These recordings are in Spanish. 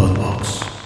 Podbox.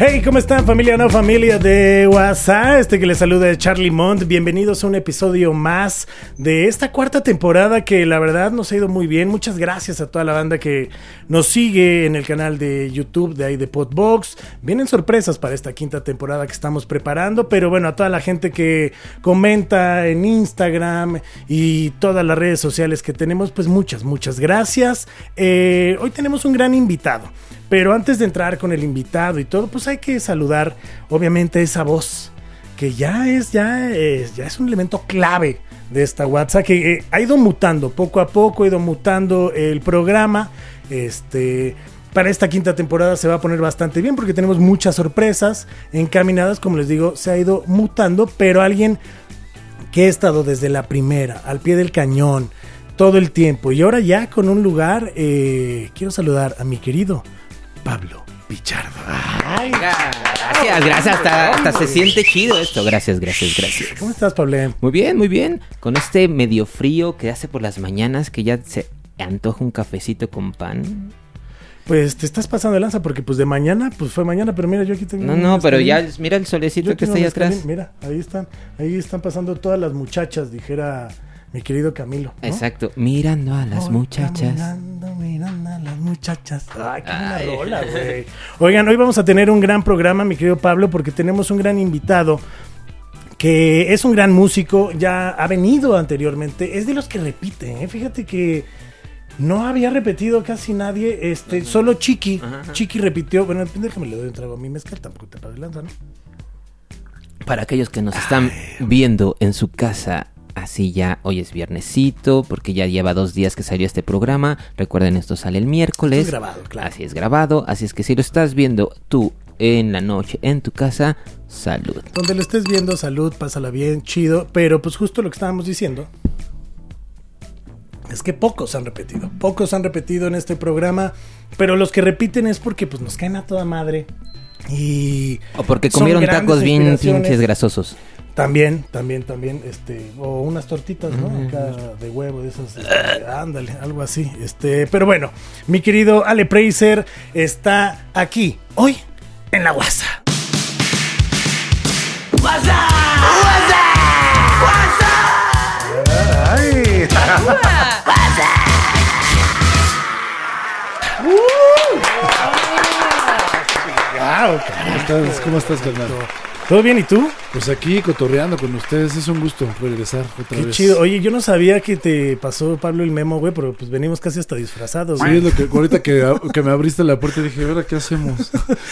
Hey, ¿cómo están familia no familia de WhatsApp? Este que les saluda es Charlie Mont. Bienvenidos a un episodio más de esta cuarta temporada que la verdad nos ha ido muy bien. Muchas gracias a toda la banda que nos sigue en el canal de YouTube de ahí de Podbox. Vienen sorpresas para esta quinta temporada que estamos preparando, pero bueno, a toda la gente que comenta en Instagram y todas las redes sociales que tenemos, pues muchas, muchas gracias. Eh, hoy tenemos un gran invitado. Pero antes de entrar con el invitado y todo, pues hay que saludar, obviamente, esa voz que ya es, ya es, ya es un elemento clave de esta WhatsApp que eh, ha ido mutando poco a poco, ha ido mutando el programa. Este, para esta quinta temporada se va a poner bastante bien porque tenemos muchas sorpresas encaminadas, como les digo, se ha ido mutando, pero alguien que ha estado desde la primera, al pie del cañón, todo el tiempo y ahora ya con un lugar, eh, quiero saludar a mi querido Pablo Pichardo. Ay, Gracias, gracias. Hasta, hasta se siente chido esto. Gracias, gracias, gracias. ¿Cómo estás, Pablo? Muy bien, muy bien. Con este medio frío que hace por las mañanas, que ya se antoja un cafecito con pan. Pues te estás pasando de lanza porque pues de mañana, pues fue mañana, pero mira, yo aquí tengo... No, no, pero ya mira el solecito que está ahí atrás. Mira, ahí están, ahí están pasando todas las muchachas, dijera mi querido Camilo. ¿no? Exacto, mirando a las muchachas. mirando las muchachas. Ay, qué buena Ay. rola, güey. Oigan, hoy vamos a tener un gran programa, mi querido Pablo, porque tenemos un gran invitado que es un gran músico, ya ha venido anteriormente, es de los que repiten, ¿eh? fíjate que no había repetido casi nadie, este, solo Chiqui, Ajá, ajá. Chiqui repitió, bueno, depende que me le doy un trago a mi mezcal, tampoco te pases de lanza, ¿no? Para aquellos que nos están viendo en su casa, así ya hoy es viernesito, porque ya lleva dos días que salió este programa. Recuerden, esto sale el miércoles. Esto es grabado, claro. Así es grabado, así es que si lo estás viendo tú en la noche en tu casa, salud. Donde lo estés viendo, salud, pásala bien, chido. Pero pues justo lo que estábamos diciendo es que pocos han repetido. Pocos han repetido en este programa. Pero los que repiten es porque pues nos caen a toda madre. Y O porque comieron tacos bien pinches grasosos. También, también, también, este, o unas tortitas, ¿no? Mm. Acá de huevo, de esas, este, ándale, algo así, este, pero bueno, mi querido Ale Preiser está aquí, hoy, en la guasa. ¡Ay! Wow, ¿Cómo estás, ¿Cómo estás, carnal? ¿Todo bien y tú? Pues aquí cotorreando con ustedes, es un gusto regresar otra Qué vez. chido. Oye, yo no sabía que te pasó Pablo el memo, güey, pero pues venimos casi hasta disfrazados. Sí, güey. es lo que ahorita que, que me abriste la puerta dije, ¿ahora qué hacemos?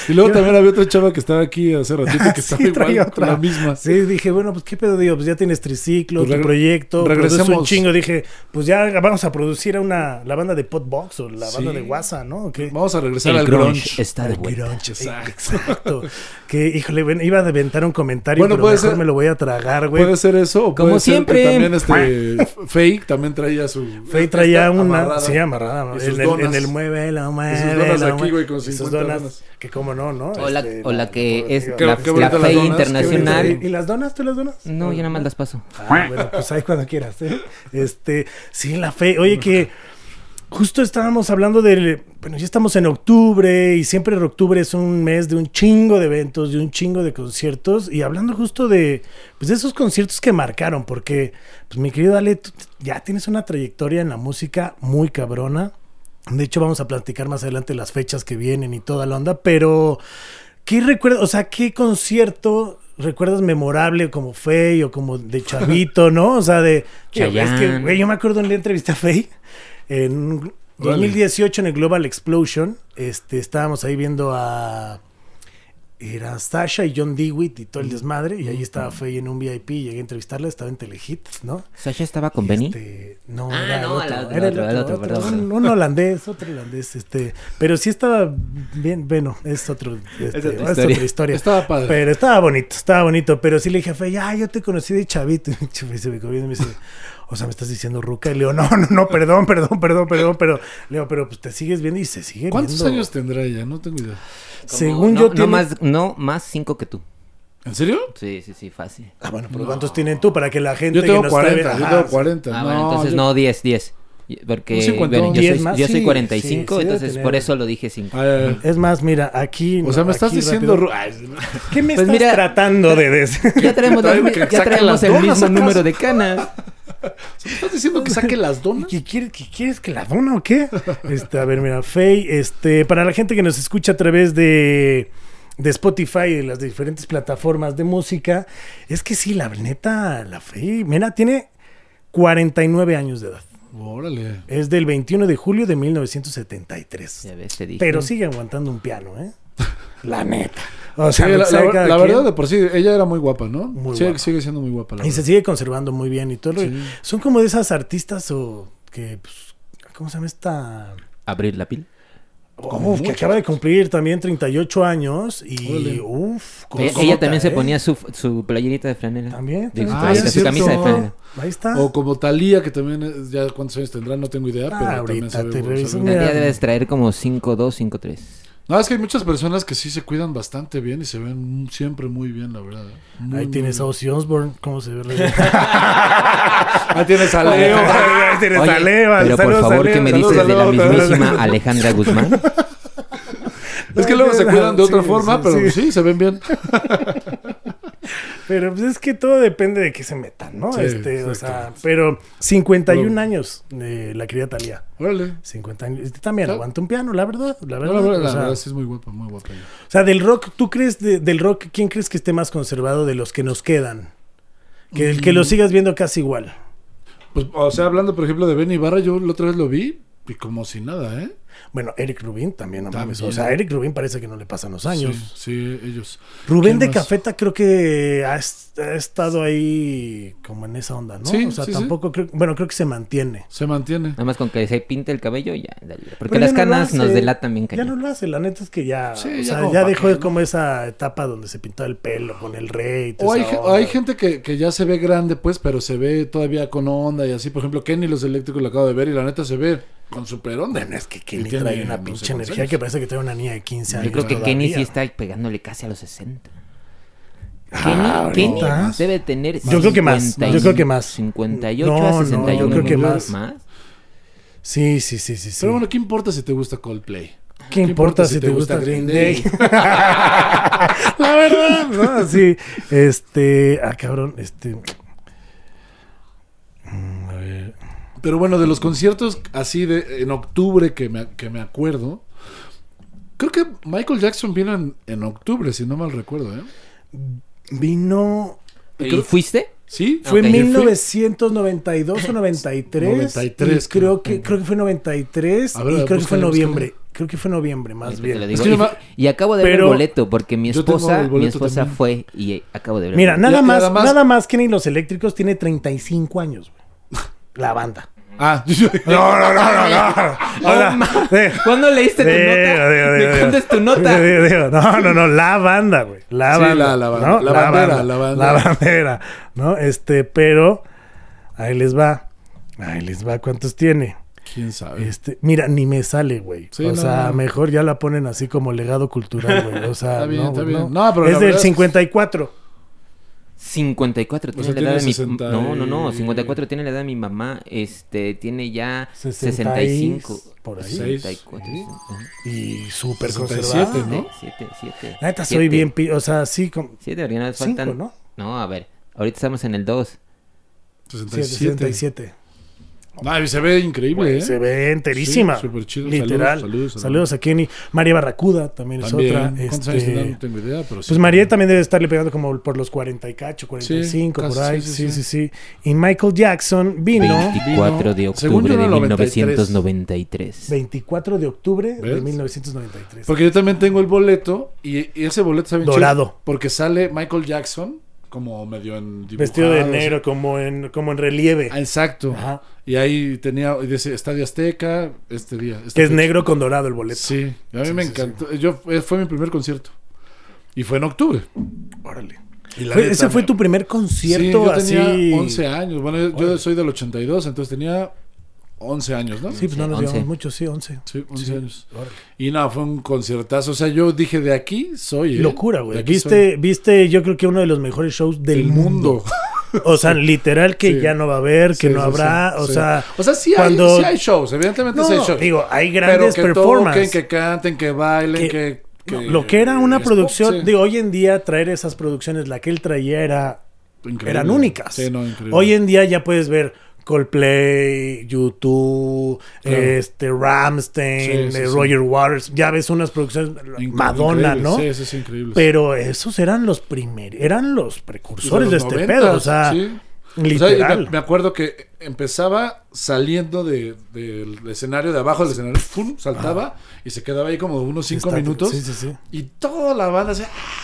Y luego también había otra chava que estaba aquí hace ratito que estaba Sí, traía igual, otra. la misma. Sí, dije, bueno, pues qué pedo, digo, pues ya tienes triciclo, Pues tu regre- proyecto, produces un chingo. Dije, pues ya vamos a producir a una, la banda de Podbox o la banda de WhatsApp, ¿no? ¿O qué? Vamos a regresar El al grunge grunge. está de Al vuelta. grunge, Exacto. Exacto. que, híjole, ven, iba a aventar un comentario, Bueno, pero puede mejor ser- me lo voy a tragar, güey. Puede ser eso, o Como puede ser que siempre. también este Fake también traía su Fey traía una, amarrada. sí, amarrada, ¿no? Y sus en, el, donas. en el mueve, la mueve, donas la aquí, güey, con Y sus 50 donas, donas. que como no, ¿no? O la, Este, o la que es digo, la, la donas, qué internacional. ¿Y las donas? ¿Tú las donas? No, yo nada más las paso. Ah, bueno, pues ahí cuando quieras. ¿eh? Este, sí, la fe. Oye, que justo estábamos hablando del. Bueno, ya estamos en octubre y siempre octubre es un mes de un chingo de eventos, de un chingo de conciertos. Y hablando justo de, pues de esos conciertos que marcaron, porque, pues mi querido Ale, tú ya tienes una trayectoria en la música muy cabrona. De hecho, vamos a platicar más adelante las fechas que vienen y toda la onda, pero ¿qué recuerdas? O sea, ¿qué concierto recuerdas memorable como Fey o como de Chavito, no? O sea, de... Digo, es que, Chayanne. güey, yo me acuerdo en la entrevista a Fey en 2018 en el Global Explosion, este, estábamos ahí viendo a... Era Sasha y John Dewitt y todo el desmadre, y ahí estaba Fey en un VIP, llegué a entrevistarla, estaba en Telehit, ¿no? Sasha estaba con Benny. Este, no, Ah, era no, el otro, la- era el otro, otro, el otro, otro, perdón, un, un holandés, otro holandés, este, pero sí estaba bien, bueno, es otro, este, Es otra es historia. otra historia. Estaba padre. Pero estaba bonito, estaba bonito, pero sí le dije a Fe, ya, yo te conocí de chavito, y se me y me dice, o sea, me estás diciendo ruca, y le digo, no, no, no, perdón, perdón, perdón, perdón, pero, le digo, pero pues te sigues viendo y se sigue ¿Cuántos viendo. años tendrá ella? No tengo idea. Como- Según no, yo no tiene- más, no más cinco que tú. ¿En serio? Sí, sí, sí, fácil. Ah, bueno, pero ¿cuántos tienen tú? Para que la gente Yo que tengo nos 40, está yo tengo Ajá, 40. Ah, bueno, entonces yo- no, 10, 10. Porque bueno, yo, 10 soy, más, yo sí, soy 45, sí, sí debe entonces por eso lo dije 5. Ay, ay, Es más, mira, aquí. o sea, me estás diciendo... rápido. ru- ay, ¿Qué me Pues estás mira- tratando de decir? Ya traemos, Trae que ya traemos el mismo número de canas. ¿Me estás diciendo que saque las donas? ¿Qué quieres, qué quieres que la dona o qué? Este, a ver, mira, Faye, este, para la gente que nos escucha a través de, de Spotify y de las diferentes plataformas de música, es que sí, la neta, la Faye, mira, tiene 49 años de edad. Órale. Es del 21 de julio de 1973. Ya ves, te dije. Pero sigue aguantando un piano, ¿eh? La neta. O Sí, sea, la, verdad, de por sí, ella era muy guapa, ¿no? Muy Sí, guapa. Sigue siendo muy guapa, la Y se sigue conservando muy bien y todo. lo- Sí. Son como de esas artistas o que, pues, ¿cómo se llama esta? Abrir la pila. Como Uf, que acaba de cumplir también 38 años y Órale. uff, Ella, ella también se ponía su, su playerita de franela. También, también. Ah, su camisa de franela. Ahí está. O como Talía, que también es- ya cuántos años tendrá, no tengo idea, Ah, pero también ahorita se ve te bu- reviso. se ve Mira. Ya debes traer como 5'2, 5'3. No, es que hay muchas personas que sí se cuidan bastante bien y se ven siempre muy bien, la verdad. Muy, Ahí tienes a. Ozzy Osbourne, ¿cómo se ve? Ahí tienes a Leo. Ahí tienes Oye, a Leo, pero por saludos favor, ¿qué me dices de la mismísima Alejandra Guzmán? es que luego se cuidan de otra Sí, forma, sí, pero sí. sí, se ven bien. Pero pues es que todo depende de qué se metan, ¿no? Sí, este, o sea, pero 51 Pero- años de la querida Talía. Órale. 50 años. Este también Sí. aguanta un piano, la verdad. La No, verdad, la verdad, o la sea, verdad sí es muy guapa, muy guapa ella. O sea, del rock, ¿tú crees de- del rock, quién crees que esté más conservado de los que nos quedan? Que el que lo Mm. sigas viendo casi igual. Pues, o sea, hablando, por ejemplo, de Benny Ibarra, yo la otra vez lo vi y como si nada, ¿eh? Bueno, Eric Rubin también, no mames. También. O sea, Eric Rubin parece que no le pasan los años. Sí, sí, ellos. Rubén ¿Quién de más? Cafeta creo que ha, est- ha estado ahí como en esa onda, ¿no? Sí, o sea, sí, sí. tampoco creo, bueno, creo que se mantiene. Se mantiene. Nada más con que se pinte el cabello, ya. dale. Porque Pero las ya no canas nos delatan bien Ya cañón. no lo hace, la neta es que ya, Sí, o ya como ya dejó como esa etapa donde se pintaba el pelo con el rey. y O hay gente que, que ya se ve grande, pues, pero se ve todavía con onda y así. Por ejemplo, Kenny los eléctricos lo acabo de ver y la neta se ve con super onda. Bueno, es que Kenny tiene, trae una no sé pinche energía que parece que trae una niña de 15 años. Yo creo que Kenny sí todavía. está pegándole casi a los 60. Ah, Kenny. Kenny debe tener. Yo creo que más, 50 y- yo creo que más. 58 No, a no, 61. yo creo que minutos más. Sí, sí, sí, sí. sí. Pero bueno, ¿qué importa si te gusta Coldplay? ¿Qué importa si te gusta Green Day? La verdad, ¿no? Sí. Este. Ah, cabrón. Este. Mm, A ver. Pero bueno, de los conciertos así de en octubre que me, que me acuerdo, creo que Michael Jackson vino en, en octubre, si no mal recuerdo, ¿eh? Vino. ¿Y fuiste? ¿Sí? Fue Ok. en Yo fui- 1992 o 93. 93, y creo creo. que, creo que fue 93. A ver, y creo que fue búscale, noviembre. Creo que fue noviembre, más Te bien. lo digo. Es que y, y acabo de ver el boleto porque mi esposa, mi esposa también. fue y acabo de ver. el Mira, boleto. nada Y más, además- nada más Kenny y los eléctricos tiene 35 años, güey. La banda. Ah, No, no, no, no, no. Hola. Eh, ¿Cuándo leíste tu nota? ¿De cuándo es tu nota? No, no, no, la banda, güey. La Sí, banda. la- bandera, la bandera. La bandera, ¿no? Este, pero ahí les va. Ahí les va. ¿Cuántos tiene? ¿Quién sabe? Este, mira, ni me sale, güey. Sí, o no, sea, no. mejor ya la ponen así como legado cultural, güey. O sea, Está bien, no, está bien. no. Pero es del verdad es- 54. 54 tiene sea, la edad de tiene mi 60 No, no, no, y- 54 tiene la edad de mi mamá, este tiene ya 60 65. Por ahí. Seis. 64. Y súper 67, conservada. ¿no? 7, 7. La neta, soy bien. O sea, sí, como. 7, porque no faltan. ¿no? No, a ver, ahorita estamos en el 2. 67. 67. Ay, Ah, se ve increíble, ¿eh? Se ve enterísima. Sí, súper chido. Literal. Saludos, Saludos, saludos, a Kenny. María Barracuda también, También. es otra. ¿Cuántos este, años? No tengo idea, pero sí. pues María también debe estarle pegando como por los 40 y cacho, 45, casi, por ahí. sí, Sí sí, sí, sí, Y Michael Jackson vino 24 de octubre yo, de en el 93. 1993. 24 de octubre de ¿Ves? 1993. Porque yo también tengo el boleto y, y ese boleto está bien Dorado. chido, porque sale Michael Jackson como medio en dibujado, Vestido de negro, como en, como en relieve. Ah, exacto. Ajá. Y ahí tenía, y dice Estadio Azteca, este día. esta Que es fecha. negro con dorado el boleto. Sí, a mí Sí, me sí, encantó. Yo, eh, fue mi primer concierto. Y fue en octubre. Órale. Y la Fue- neta, ese fue tu primer Sí, concierto yo así. tenía 11 años. Bueno, yo, Órale. soy del 82, entonces tenía 11 años, ¿no? Sí, pues no nos 11. llevamos mucho, sí, 11. Sí, 11 Sí. años. Órale. Y no, fue un conciertazo. O sea, yo dije, de aquí soy. ¿eh? Locura, güey. Viste, soy. viste, yo creo que uno de los mejores shows del El mundo. mundo. O sea, literal que Sí. ya no va a haber, que Sí, no habrá, o sea, O sea, sí, hay, shows, evidentemente sí hay No, shows. digo, hay Pero grandes que performances. toquen, que canten, que bailen, Que- que... No, que- lo que era una producción, digo, hoy en día traer esas producciones, la que él traía era, Increíble. eran únicas. Sí, no, increíble. Hoy en día ya puedes ver Coldplay, YouTube, Claro. este Ramstein, Sí, sí, eh, sí. Roger Waters, ya ves unas producciones Incre- Madonna, increíble. ¿no? Sí, sí, sí, increíble. Pero esos eran los primeros, eran los precursores de, los este 90s, pedo, o sea. O literal. me, acuerdo que empezaba saliendo de- del escenario, de abajo del escenario, ¡pum! saltaba y se quedaba ahí como unos cinco Está- minutos. Sí, sí, sí. Y toda la banda así,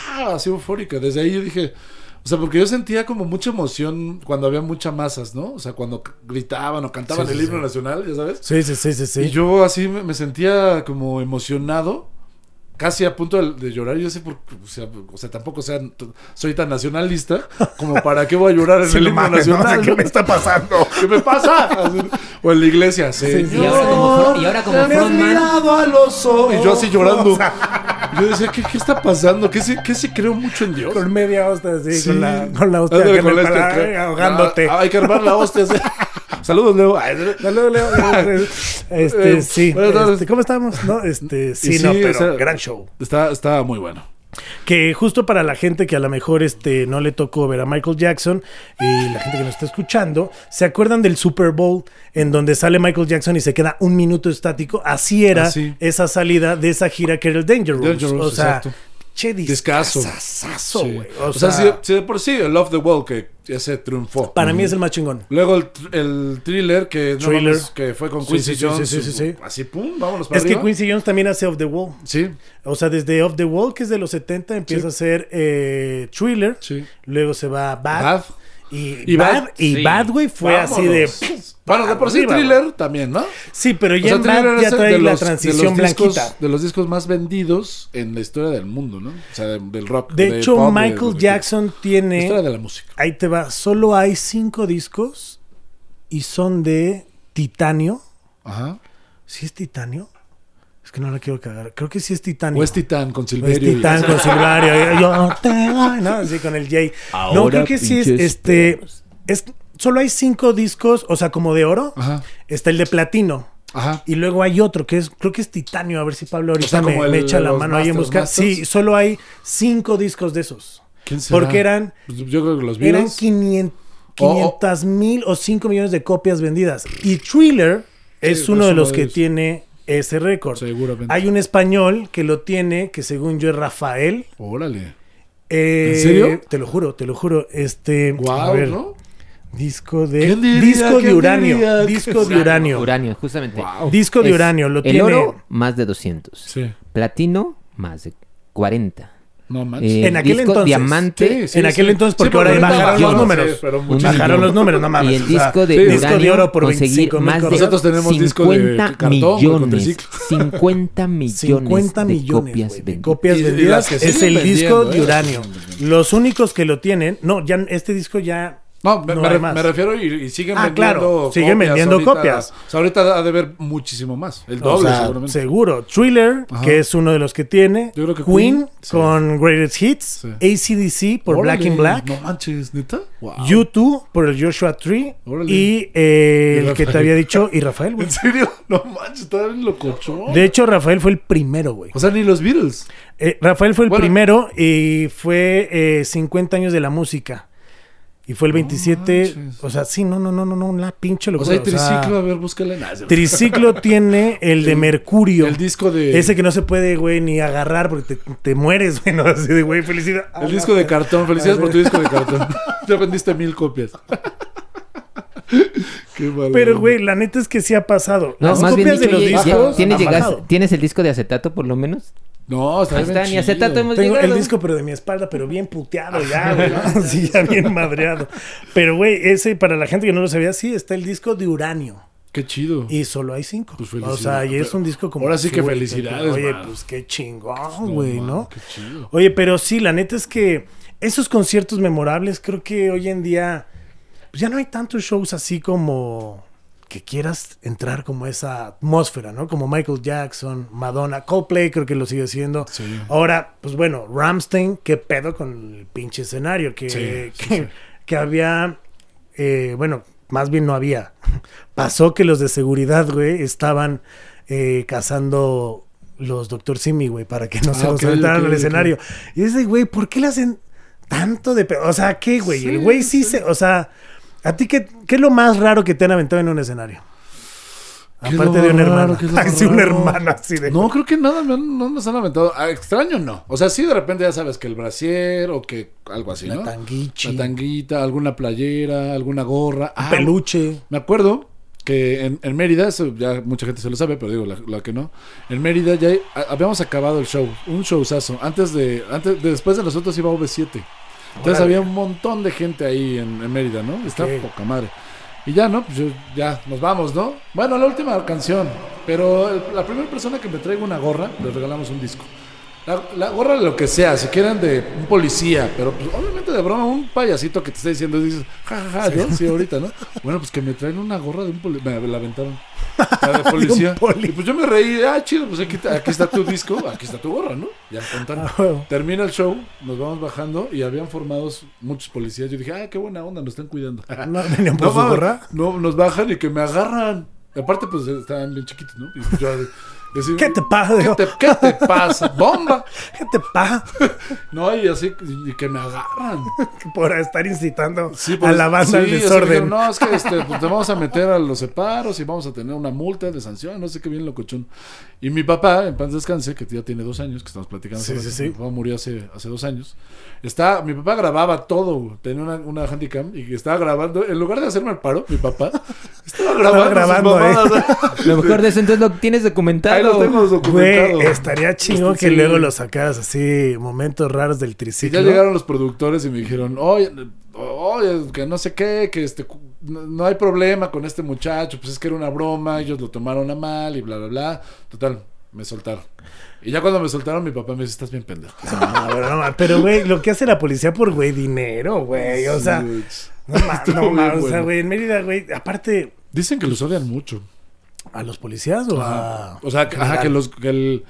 ¡ah! así eufórica. Desde ahí yo dije, o sea, porque yo sentía como mucha emoción cuando había muchas masas, ¿no? O sea, cuando gritaban o cantaban Sí, el sí, himno sí. nacional, ya sabes. Sí, sí, sí, sí, sí. Y yo así me, me sentía como emocionado, casi a punto de, de llorar. Yo sé, por, o, sea, o sea, tampoco sea, soy tan nacionalista como para qué voy a llorar en Sí, el no himno mames, ¿no? nacional. ¿Qué ¿no? me está pasando? ¿Qué me pasa? Así, o en la iglesia, Señor, Y ahora como y ahora como frontman. mirado a los ojos. Y yo así llorando. O sea, Yo decía, ¿qué, qué está pasando? ¿Qué se, qué se creo mucho en Dios? con media hostia, así, Sí. con la, con la hostia, Ándale, que con la hostia, ahogándote. Ah, hay que armar la hostia. sí. Saludos, Leo. Saludos, Leo. Este, Eh, sí. Este, ¿Cómo estamos? No, este, sí, sí, no, pero o sea, gran show. Está, está muy bueno. Que justo para la gente que a lo mejor este, no le tocó ver a Michael Jackson y la gente que nos está escuchando, ¿se acuerdan del Super Bowl en donde sale Michael Jackson y se queda un minuto estático? Así era Así. esa salida de esa gira que era el o sea, exacto. Che Discazo. Sí. güey. O, O, sea, sí, de por sí, el Love the Wall que ya se triunfó. para mí es el más chingón. Luego el, thriller que, no Thriller. mames, que fue con Quincy sí, sí, Jones. sí, sí, sí, sí. Así, pum, vámonos para Es que. Quincy Jones también hace Off the Wall. Sí, O sea, desde Off the Wall, que es de los 70, empieza a hacer eh, Thriller. sí. Luego se va a Bad. Bad. Y, Y Bad, y sí. Bad, güey, fue así de. Bueno, de por sí thriller también, ¿no? Sí, pero O ya sea, Bad es ya trae la los- de transición discos- blanquita. de los discos más vendidos en la historia del mundo, ¿no? O sea, de- del rock. De hecho, pop, Michael de- Jackson La tiene. historia de la música. Ahí te va. Solo hay cinco discos y son de titanio. Ajá. ¿Sí es titanio? Es que no la quiero cagar. Creo que sí es titanio. O es Titán con es Silverio. y- titán con Silvario. Yo te voy, ¿no? Así con el Jay. no, creo que sí es este. Es, solo hay cinco discos, o sea, como de oro. Ajá. Está el de platino. Ajá. Y luego hay otro que es, creo que es titanio. A ver si Pablo ahorita sea, me, como el me echa la mano ahí en Masters, buscar. Masters. Sí, solo hay cinco discos de esos. ¿Quién será? Porque eran, Pues yo creo que los eran Beatles. 500 O- mil o 5 millones de copias vendidas. Y Thriller es uno es de los que ellos. tiene ese récord. Seguramente. Hay un español que lo tiene, que según yo es Rafael. Órale. Eh, ¿En serio? Te lo juro, te lo juro. Este, a Guau, ver, ¿no? disco de ¿Quién diría? disco de ¿Quién uranio, diría? disco de uranio, Uranio, justamente. Guau. disco de Es uranio, lo el tiene. oro, más de 200. Sí. Platino, más de 40. No manches. Eh, En aquel disco entonces. diamante, en aquel entonces, porque ahora bajaron los números. Bajaron los números, no mames. y el disco de uranio, disco de oro por conseguir 25 mil más de. Nosotros tenemos disco de 50 cartón, millones, triciclo. 50 millones 50 de millones copias de vendidas. copias Y- y vendidas. las que es el disco de ¿eh? uranio. Los únicos que lo tienen, no, ya este disco ya No, me, No me re- me refiero y, y siguen Ah, vendiendo claro, siguen vendiendo ahorita. copias. O sea, ahorita ha de ver muchísimo más. El O doble, sea, seguramente. seguro. Thriller, Ajá. que es uno de los que tiene. Yo creo que Queen, Queen, sí. con Greatest Hits. ACDC por Órale, Black in Black. No manches, neta. Wow. U2 por el Joshua Tree. Órale. Y eh, Y el que te había dicho, y Rafael, güey. ¿En serio? No manches, está bien locochón. De hecho, Rafael fue el primero, güey. O sea, ni los Beatles. Eh, Rafael fue el Bueno. primero y fue eh, 50 años de la música. Y fue el 27. manches. o sea, sí, no, no, no, no, no, la pinche O locura. sea, hay o sea, triciclo, a ver, se- Triciclo tiene el de El- Mercurio. El disco de. Ese que no se puede, güey, ni agarrar porque te, te mueres, güey, ¿no? Así de, güey, felicidad. Ah, El disco de cartón. Felicidades por tu disco de cartón. ya vendiste mil copias. Qué mal. Pero, güey, la neta es que sí ha pasado. No, Las más bien copias de los ya- discos ¿tienes, han llegas- bajado. ¿tienes el disco de acetato por lo menos? No, está Ahí bien está, chido. acetato hemos Tengo el disco, pero de mi espalda, pero bien puteado ya, güey. ¿no? Sí, ya bien madreado. Pero, güey, ese, para la gente que no lo sabía, sí, está el disco de uranio. Qué chido. Y solo hay cinco. Pues o sea, felicidades. y es un disco como. Ahora sí que azul, felicidades, Oye, man. pues qué chingón, No, güey, man, ¿no? Qué chido. Oye, pero sí, la neta es que esos conciertos memorables, creo que hoy en día. Pues ya no hay tantos shows así como. Que quieras entrar como esa atmósfera, ¿no? Como Michael Jackson, Madonna, Coldplay creo que lo sigue siendo. Sí. Ahora, pues bueno, Ramstein, qué pedo con el pinche escenario, que, Sí, que, sí, sí. que había, eh, bueno, más bien no había. Pasó que los de seguridad, güey, estaban eh, cazando los Dr. Simi, güey, para que no se Ah, los aventaran ok, al escenario. Y ese, güey, ¿por qué le hacen tanto de pedo? O sea, ¿qué, güey? Sí, el güey sí, sí. se, o sea, ¿a ti qué, qué es lo más raro que te han aventado en un escenario? ¿Qué es Aparte de un hermano. ¿Qué es lo Ay, sí, un hermano así de. No, creo que nada, no nos han aventado. Ah, extraño no. O sea, sí, de repente ya sabes que el brasier o que algo así, La ¿no? tanguichi. La tanguita, alguna playera, alguna gorra. Ah, peluche. Me acuerdo que en, en Mérida, eso ya mucha gente se lo sabe, pero digo la, la que no. En Mérida ya hay- habíamos acabado el show, un showzazo. Antes de, antes de- después de nosotros iba OV7. Entonces Órale. había un montón de gente ahí en, en Mérida, ¿no? Está poca madre. Y ya, ¿no? Pues yo, ya, nos vamos, ¿no? Bueno, la última canción. Pero el- la primera persona que me traiga una gorra, le regalamos un disco. La, la gorra de lo que sea, si quieren de un policía, pero pues, obviamente de broma, un payasito que te está diciendo, dices, jajaja, ¿no? Sí, ahorita, ¿no? Bueno, pues que me traen una gorra de un policía. Me la aventaron. La de policía. poli. Y pues yo me reí, ah, chido, pues aquí, está- aquí está tu disco, aquí está tu gorra, ¿no? Ya contan. Ah. Termina el show, nos vamos bajando y habían formados muchos policías. Yo dije, ah, qué buena onda, nos están cuidando. No venían por su mames, gorra. No, nos bajan y que me agarran. Y aparte, pues estaban bien chiquitos, ¿no? Y yo, ¿Qué te pasa? ¿Qué te, qué te pasa? ¡Bomba! ¿Qué te pasa? No, y así, y que me agarran. Por estar incitando Sí, a pues, la banda al sí, así desorden. dijeron, no, es que este, pues, te vamos a meter a los separos y vamos a tener una multa de sanción, no sé qué bien locochón. Y mi papá, en paz descanse, que ya tiene dos años, que estamos platicando, Sí, sí, mi papá murió hace, hace dos años. Está, mi papá grababa todo, tenía una, una handicam y estaba grabando, en lugar de hacerme el paro, mi papá estaba grabando, grabando, ¿eh? mamadas. Lo mejor de eso entonces lo tienes Ahí lo tengo documentado. Güey, estaría Este, que sí. luego lo sacaras así, momentos raros del Y triciclo. ya llegaron los productores y me dijeron, oye, oye, que no sé qué, que este, no, hay problema con este muchacho, pues es que era una broma, ellos lo tomaron a mal y bla, bla, bla. Total, me soltaron. Y ya cuando me soltaron, mi papá me dice, estás bien pendejo. No, pero, no, pero, güey, lo que hace la policía por, güey, dinero, güey. O sea, Sí, no, ma- Estuvo no, bien ma- o sea, bueno. güey, en Mérida, güey, aparte, Dicen que los odian mucho. ¿A los policías o a...? O sea, que, ajá, que los, que el,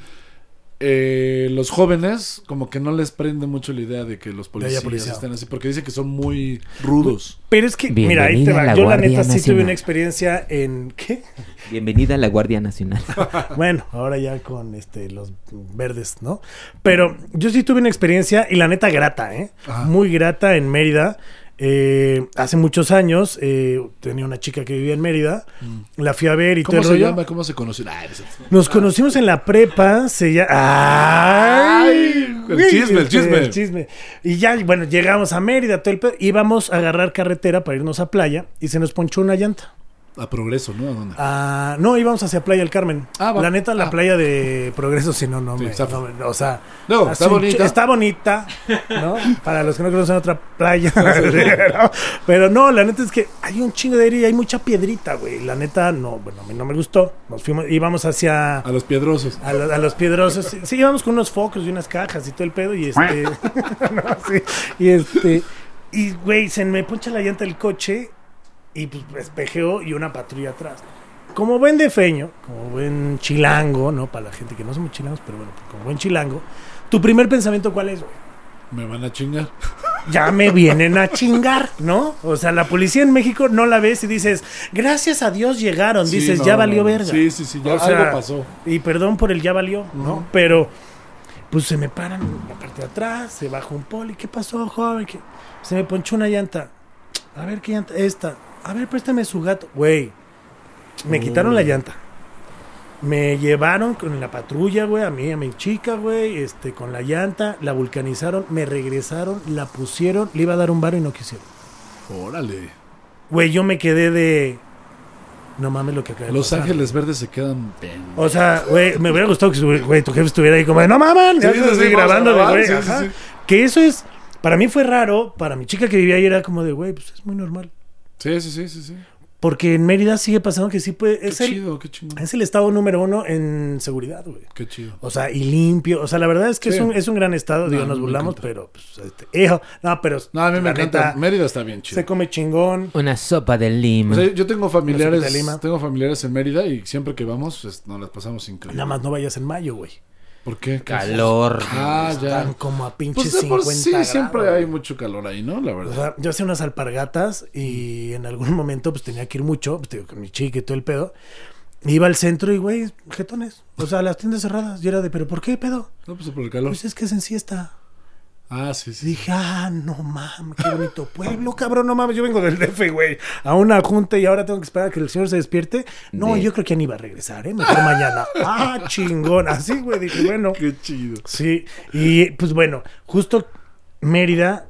eh, los jóvenes como que no les prende mucho la idea de que los policías policía. estén así, porque dicen que son muy rudos. Pero es que, mira, ahí te va. la Yo la neta sí tuve una experiencia en... ¿Qué? Bienvenida a la Guardia Nacional. Bueno, ahora ya con este los verdes, ¿no? Pero yo sí tuve una experiencia y la neta grata, ¿eh? Ajá. Muy grata en Mérida. Eh, hace muchos años eh, tenía una chica que vivía en Mérida, la fui a ver y todo Mm. ¿Cómo el se rollo. llama? ¿Cómo se conoció? Ah, eres- Nos conocimos en la prepa, se llama... ¡Ay! el chisme, el chisme. el chisme. Y ya, bueno, llegamos a Mérida, todo el pedo. Íbamos a agarrar carretera para irnos a playa y se nos ponchó una llanta. A progreso, ¿no? ¿A dónde? Ah, no, íbamos hacia Playa del Carmen. Ah, la neta, la Ah. playa de Progreso, si no, no, Sí, me, está- no O sea, No, está bonita. Está bonita, ¿no? Para los que no conocen otra playa. pero, pero no, la neta es que hay un chingo de aire y hay mucha piedrita, güey. La neta, no, bueno, a mí no me gustó. Nos fuimos, íbamos hacia. A los piedrosos. A, lo- a los piedrosos. Sí, sí, íbamos con unos focos y unas cajas y todo el pedo. Y este. no, sí, y este. Y, güey, se me poncha la llanta del coche y pues espejeo y una patrulla atrás. Como buen defeño, como buen chilango, ¿no? Para la gente que no somos chilangos, pero bueno, pues, como buen chilango. ¿Tu primer pensamiento cuál es, güey? Me van a chingar. ya me vienen a chingar, ¿no? O sea, la policía en México no la ves y dices, gracias a Dios llegaron. Sí, dices, no, ya valió no. verga. Sí, sí, sí, ya O sea, algo pasó. Y perdón por el ya valió, ¿no? Pero, pues se me paran la parte de atrás, se baja un poli. ¿Qué pasó, joven? ¿Qué? Se me ponchó una llanta. A ver, ¿qué llanta? Esta. A ver, préstame su gato. Güey, me quitaron la llanta. Me llevaron con la patrulla, güey, a mí, a mi chica, güey, este, con la llanta, la vulcanizaron, me regresaron, la pusieron, le iba a dar un bar y no quisieron. Órale. Güey, yo me quedé de... No mames lo que acaba de Los pasar. Ángeles Verdes se quedan. O sea, güey, me hubiera gustado que güey, tu jefe estuviera ahí como de, no mames, Sí, sí, sí, grabando güey. grabar, sí, ajá". sí, sí. Que eso es, para mí fue raro, para mi chica que vivía ahí era como de, güey, pues es muy normal. Sí, sí, sí, sí, sí. Porque en Mérida sigue pasando que sí puede. Qué Es el, chido, qué chingón. es el estado número uno en seguridad, güey. Qué chido. O sea, y limpio. O sea, la verdad es que Sí. es, un, es un gran estado. Digo, No, nos burlamos, pero. Pues, este, hijo, no, pero. No, a mí me encanta. neta, Mérida está bien chido. Se come chingón. Una sopa de lima. O sea, yo tengo familiares, Una sopita de lima. tengo familiares en Mérida y siempre que vamos pues, nos las pasamos increíble. Nada más no vayas en mayo, güey. ¿Por qué? ¿Qué Calor. Ah, Están ya. como a pinches Pues de por 50 sí grados. siempre hay mucho calor ahí, ¿no? La O verdad. sea, yo hacía unas alpargatas y en algún momento pues tenía que ir mucho, pues digo, con mi chica y todo el pedo. Iba al centro y, güey, jetones. O sea, las tiendas cerradas. Y era de, ¿pero por qué, pedo? No, pues por el calor. Pues es que es en siesta. Ah, sí, sí. dije, ah, no mames, qué bonito pueblo, cabrón, no mames. Yo vengo del DF, güey, a una junta y ahora tengo que esperar a que el señor se despierte. No, De- yo creo que ya ni iba a regresar, ¿eh? Mejor mañana. Ah, chingón. Así, güey, dije, bueno. Qué chido. Sí, y pues bueno, justo Mérida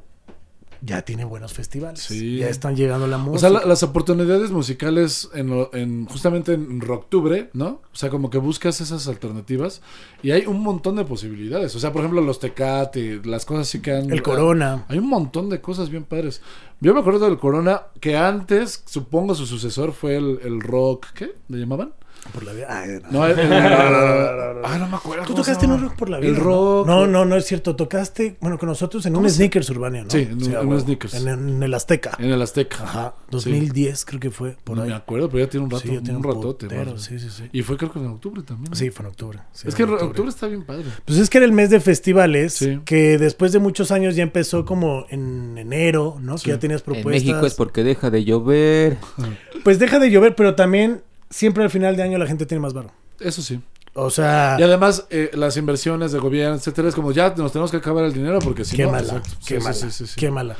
ya tiene buenos festivales. Sí. Ya están llegando la O música. sea, la- las oportunidades musicales en, lo- en justamente en octubre, ¿no? O sea, como que buscas esas alternativas y hay un montón de posibilidades. O sea, por ejemplo, los Tecate, las cosas así que han... El Corona. Hay un montón de cosas bien padres. Yo me acuerdo del Corona, que antes, supongo su sucesor fue el, el rock, ¿qué? ¿Le llamaban? Por la vida. Ay, no. No, el, el- no, no, no. Ah, no me acuerdo. Tú cómo tocaste en un llama. rock por la vida. El ¿no? rock. No, no, no es cierto. Tocaste, bueno, con nosotros en un Sneakers Urbania, ¿no? Sí, en un- a en un huevo. Sneakers. En, en el Azteca. En el Azteca. Ajá. 2010 creo que fue, por no ahí. me acuerdo, pero ya tiene un rato, Sí, ya tiene un ratote. putero, más. sí, sí, sí. Y fue creo que en octubre también. ¿no? Sí, fue en octubre. sí, Es fue que en octubre. está bien padre. Pues es que era el mes de festivales, Sí. que después de muchos años ya empezó como en enero, ¿no? Sí. Que ya tenías En propuestas. México es porque deja de llover. Pues deja de llover, pero también siempre al final de año la gente tiene más varo. Eso sí. O sea, Y además, eh, las inversiones de gobierno, etcétera, es como ya nos tenemos que acabar el dinero porque si qué no. mala, exacto. qué Sí, sí, mala, sí, sí, sí. qué mala.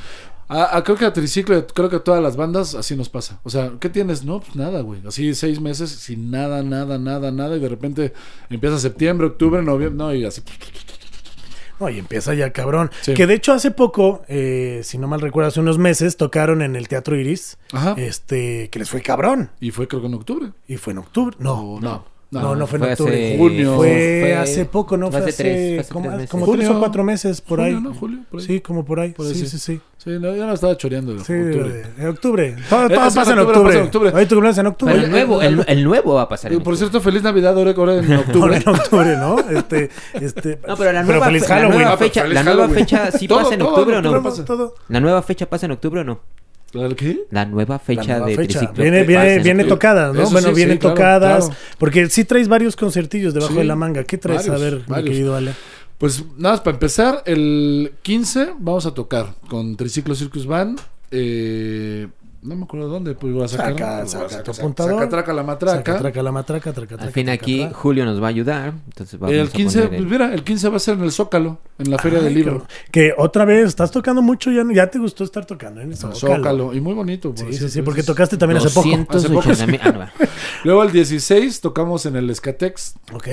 A- a- creo que a Triciclo, creo que a todas las bandas así nos pasa. O sea, ¿qué tienes? No, pues nada, güey. Así seis meses sin nada, nada, nada, nada. Y de repente empieza septiembre, octubre, noviembre, no, y así. No, y empieza ya cabrón. Sí. Que de hecho hace poco, eh, si no mal recuerdo, hace unos meses tocaron en el Teatro Iris, Ajá. este, que les fue cabrón. Y fue creo que en octubre. Y fue en octubre. No, no. No, no, fue en Fue octubre. hace- Junio. Fue, fue- hace poco, ¿no? fue hace hace, tres- fue hace como, tres meses. como Junio. tres o cuatro meses por Julio, ahí. ¿no? Julio, por ahí. Sí, como por ahí. Por sí, sí. sí, sí. Sí, no, ya no estaba choreando. Sí, octubre. en octubre. Todo, todo Eh, sí, pasa en en octubre, octubre. pasa en octubre. Hoy tu cumpleaños en octubre. Pero el nuevo, el, el nuevo va a pasar. En Por cierto, feliz Navidad ahora, ahora en octubre. en octubre, ¿no? Este, este, No, pero la nueva, feliz fe- la Halloween. nueva Ah, pero fecha, feliz la nueva fecha sí Todo, pasa en todo, octubre o todo no? todo. La nueva fecha pasa en octubre o no? ¿Claro que? La nueva fecha La nueva de fecha. triciclo. Viene, viene, tocadas, ¿no? Eso bueno, sí, vienen sí, claro, tocadas. claro. Porque sí traes varios conciertillos debajo Sí, de la manga. ¿Qué traes? varios, a ver, mi querido Ale. Pues nada más para empezar, el 15 vamos a tocar con Triciclo Circus Band. Eh, no me acuerdo dónde, pues voy a sacar. Saca, a saca tu apuntador. Saca, traca la matraca. Saca, traca la matraca, traca, traca, Al fin traca, aquí traca. Julio nos va a ayudar. Entonces vamos El a 15, poner pues el- mira, el 15 va a ser en el Zócalo, en la Feria Ay, del Libro. cabrón. Que otra vez estás tocando mucho, ya, ya te gustó estar tocando en el Zócalo. Zócalo. Y muy bonito. por Sí, sí, sí, porque tocaste también hace poco. 280 mil- ah. Luego el 16 tocamos en el Escatex, Ok,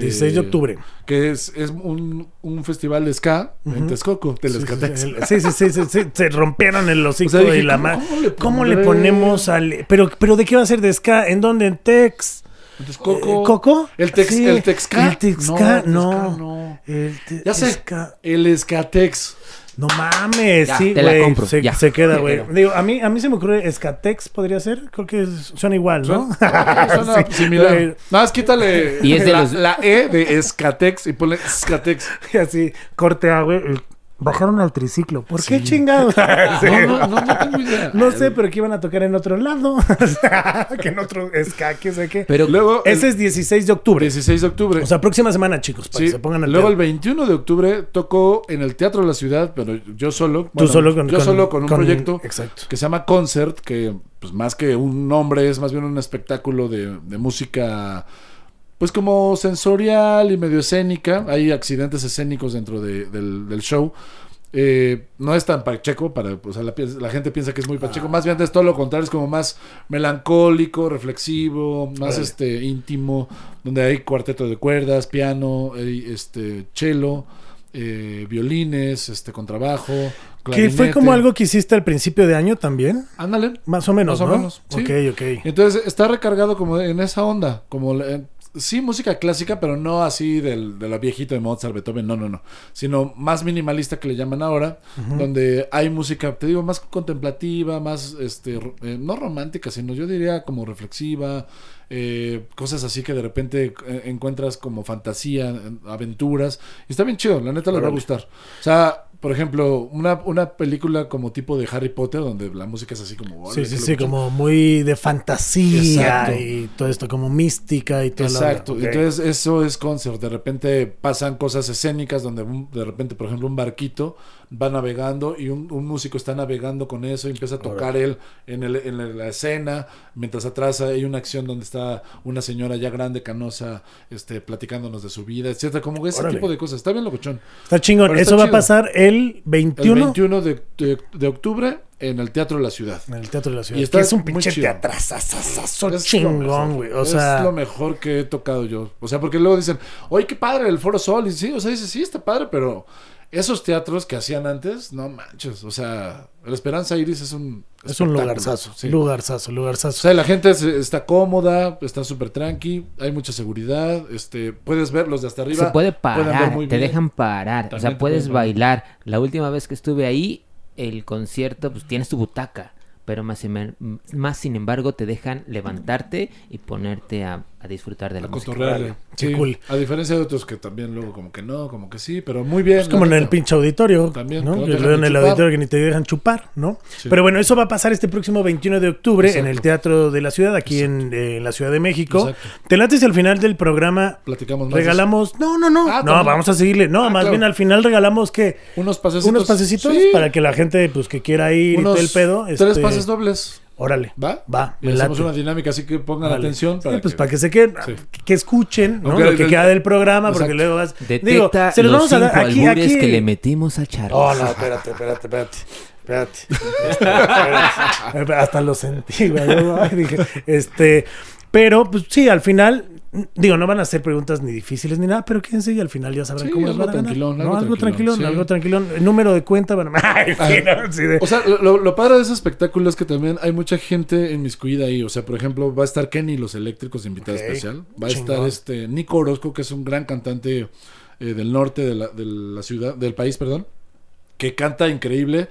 16 de Eh, octubre. que es, es un, un festival de ska en Texcoco, del Sí, sí, sí, sí, sí, sí, sí, sí, se rompieron el hocico O sea, dije, y la ¿cómo- cómo le ¿Cómo le pondré? ponemos al pero pero de qué va a ser de ska? ¿En dónde? ¿En Tex? En Texcoco. Eh, ¿Coco? El, tex, Sí. el Texca. El Texca, el no. Texca no. El te- Ya sé. ska. El Escatex. No mames, Ya, sí, te la güey. compro, Se, ya. se queda, güey. Digo, a mí, a mí se me ocurre Escatex, podría ser. Creo que suena igual, ¿no? Suena Sí. similar. Nada más quítale Y es de la, los- la E de Escatex y ponle Escatex. Así, corte A, güey. Bajaron al triciclo. ¿Por qué chingados? Sí. No, no, no, no tengo idea. No sé, pero que iban a tocar en otro lado. Que en otro ska, que sé qué. Pero Luego, el Ese es 16 de octubre. 16 de octubre. O sea, próxima semana, chicos, para Sí, que se pongan al luego el 21 de octubre tocó en el Teatro de la Ciudad, pero yo solo. Tú bueno, solo con, yo solo con un proyecto Exacto. que se llama Concert, que pues más que un nombre es más bien un espectáculo de, de música pues como sensorial y medio escénica. Hay accidentes escénicos dentro de- del, del show. Eh, no es tan pacheco para, o sea, la, la gente piensa que es muy pacheco, más bien es todo lo contrario, es como más melancólico, reflexivo, más este íntimo, donde hay cuarteto de cuerdas, piano, este cello, eh, violines, este contrabajo, Que fue como algo que hiciste al principio de año también. Ándale. Más o menos, Más o ¿no? menos, sí. Ok, ok. Entonces está recargado como en esa onda, como sí, música clásica, pero no así del, de la viejita de Mozart, Beethoven, no, no, no. Sino más minimalista que le llaman ahora, donde hay música, te digo, más contemplativa, más, este, eh, no romántica, sino yo diría como reflexiva, eh, cosas así que de repente eh, encuentras como fantasía, en- aventuras. Y está bien chido, la neta les va a gustar. O sea, por ejemplo, una, una película como tipo de Harry Potter, donde la música es así como... Sí, sí, sí, como muy de fantasía Exacto. y todo esto, como mística y todo Exacto, Ok. entonces eso es concert. De repente pasan cosas escénicas donde un- de repente, por ejemplo, un barquito va navegando y un, un músico está navegando con eso y empieza a tocar él en, el- en la escena, mientras atrás hay una acción donde está una señora ya grande, canosa, este, platicándonos de su vida, etcétera, como ese Órale. tipo de cosas. Está bien locochón. Está chingón. Pero está Eso va a pasar el 21, El 21 de, de- de octubre en el Teatro de la Ciudad. en el Teatro de la Ciudad. Y está que es un pinche Es lo chingón, güey. O es sea, lo mejor que he tocado yo. O sea, porque luego dicen, oye, qué padre el Foro Sol. Y sí, o sea, dice, sí, está padre, pero esos teatros que hacían antes, no manches. O sea, el Esperanza Iris es un. es un lugarzazo. sí. Lugarzazo, O lugarzazo. sea, la gente se- está cómoda, está súper tranqui, hay mucha seguridad, este, puedes verlos de hasta arriba. Se puede parar, muy te bien. dejan parar, o sea, puedes bailar. La última vez que estuve ahí, el concierto, pues tienes tu butaca, pero más, más sin embargo te dejan levantarte y ponerte a, a disfrutar de la A música. cotorrearle. Qué Sí, cool. A diferencia de otros que también luego como que no, como que sí, pero muy bien. Es como la en el pinche auditorio, También, ¿no? que te en el chupar. auditorio que ni te dejan chupar, ¿no? Sí. Pero bueno, eso va a pasar este próximo 21 de octubre en el. Teatro de la Ciudad, aquí en, eh, en la Ciudad de México. Exacto. Te late si al final del programa Platicamos más. de eso. regalamos... No, no, no. Ah, no, también. vamos a seguirle. No, Ah, más claro. bien al final regalamos que Unos pasecitos. unos pasecitos Sí. para que la gente pues que quiera ir y Unos todo el pedo. Tres este, pases dobles. Órale. ¿Va? Va, Y me hacemos late. una dinámica así que pongan atención. Sí, Para pues que... para que se queden, Sí. que escuchen ¿no? Lo que queda del programa, porque Exacto. luego vas. Detecta digo, se los los vamos a dar aquí, aquí. que le metimos a Charlie. Oh, no, espérate, espérate, espérate. Espérate. Espérate. Hasta lo sentí, güey. Dije, este, pero, pues sí, al final, digo, no van a hacer preguntas ni difíciles ni nada, pero quédense y al final ya sabrán Sí, cómo algo van a ganar. tranquilón, No, algo algo tranquilón, tranquilón, sí. algo tranquilón. El número de cuenta, bueno, ay, sí, no, sí, de- O sea, lo, lo padre de ese espectáculo es que también hay mucha gente inmiscuida ahí. O sea, por ejemplo, va a estar Kenny Los Eléctricos invitado especial. Va a chingón. estar este Nico Orozco, que es un gran cantante eh, del norte de la, de la ciudad, del país, perdón, que canta increíble.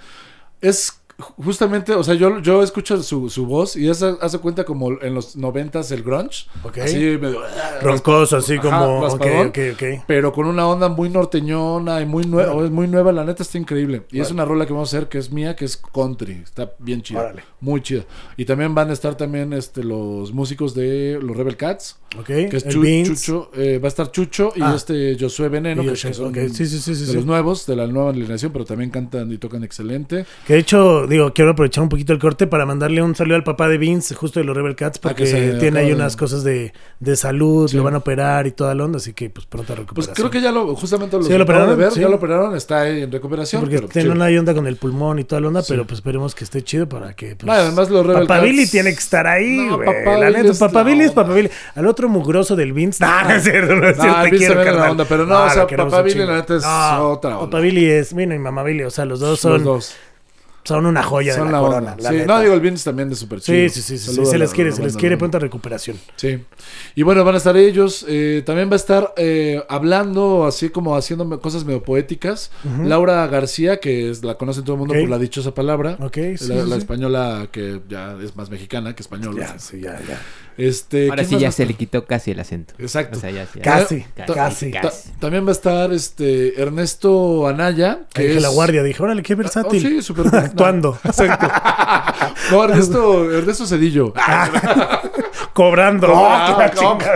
Es justamente, o sea, yo, yo escucho su, su voz y es, hace cuenta como en los noventas el grunge. Ok. Así medio... Roncoso, así Ajá, como. ok, raspadón. ok, ok. pero con una onda muy norteñona y muy nueva, es muy nueva, la neta está increíble. Y es una rola que vamos a hacer que es mía, que es country, está bien chida, Órale. muy chida. Y también van a estar también este los músicos de los Rebel Cats, Ok, que es Chu-. Chucho, eh, va a estar Chucho y Ah. este Josué Veneno, Y que, que son sí, sí, sí, de sí. los nuevos, de la nueva alineación, pero también cantan y tocan excelente. Que de hecho, digo, quiero aprovechar un poquito el corte para mandarle un saludo al papá de Vince, justo de los Rebel Cats, porque Ah, que se tiene ahí unas cosas de, de salud, Sí. lo van a operar y toda la onda, así que pues pronta Pues recuperación. creo que ya lo, justamente lo, ¿Sí, lo de operaron? ver, Sí. ya lo operaron, está ahí en recuperación. porque pero tiene una onda con el pulmón y toda la onda, pero pues esperemos que esté chido para que pues, No, además los Rebel Papá Cats- Billy tiene que estar ahí, No, güey. Papá la neta, es Papá Billy es. Papá Billy. Al otro mugroso del Vince, no, no es cierto, no es cierto, te quiero, la onda, pero no, Ah, o sea, Papá Billy, la neta, es otra onda. Papá Billy es, bueno, y Mamá Billy, o sea, los dos son, Los dos. Son una joya Son de la, la corona. onda. la Sí, no, digo, el Vince también de súper chido. Sí, sí, sí, sí, se les quiere, se les quiere pronta recuperación. Sí. Y bueno, van a estar ellos. eh, también va a estar eh, hablando, así como haciendo cosas medio poéticas. Laura García, que es, la conocen todo el mundo Ok. por la dichosa palabra. Ok, sí, la, la española que ya es más mexicana que española. Ya, sí, ya, ya. Este, Ahora ¿quién sí ya se le quitó casi el acento. Exacto. O sea, ya, ya- Casi, Casi, casi. Ta- casi. también va a estar este Ernesto Anaya, que es la guardia, dije, órale, qué Oh, versátil. sí, súper Actuando, Exacto. No, Ernesto, Ernesto Cedillo. cobrando. Ah, Oh, qué la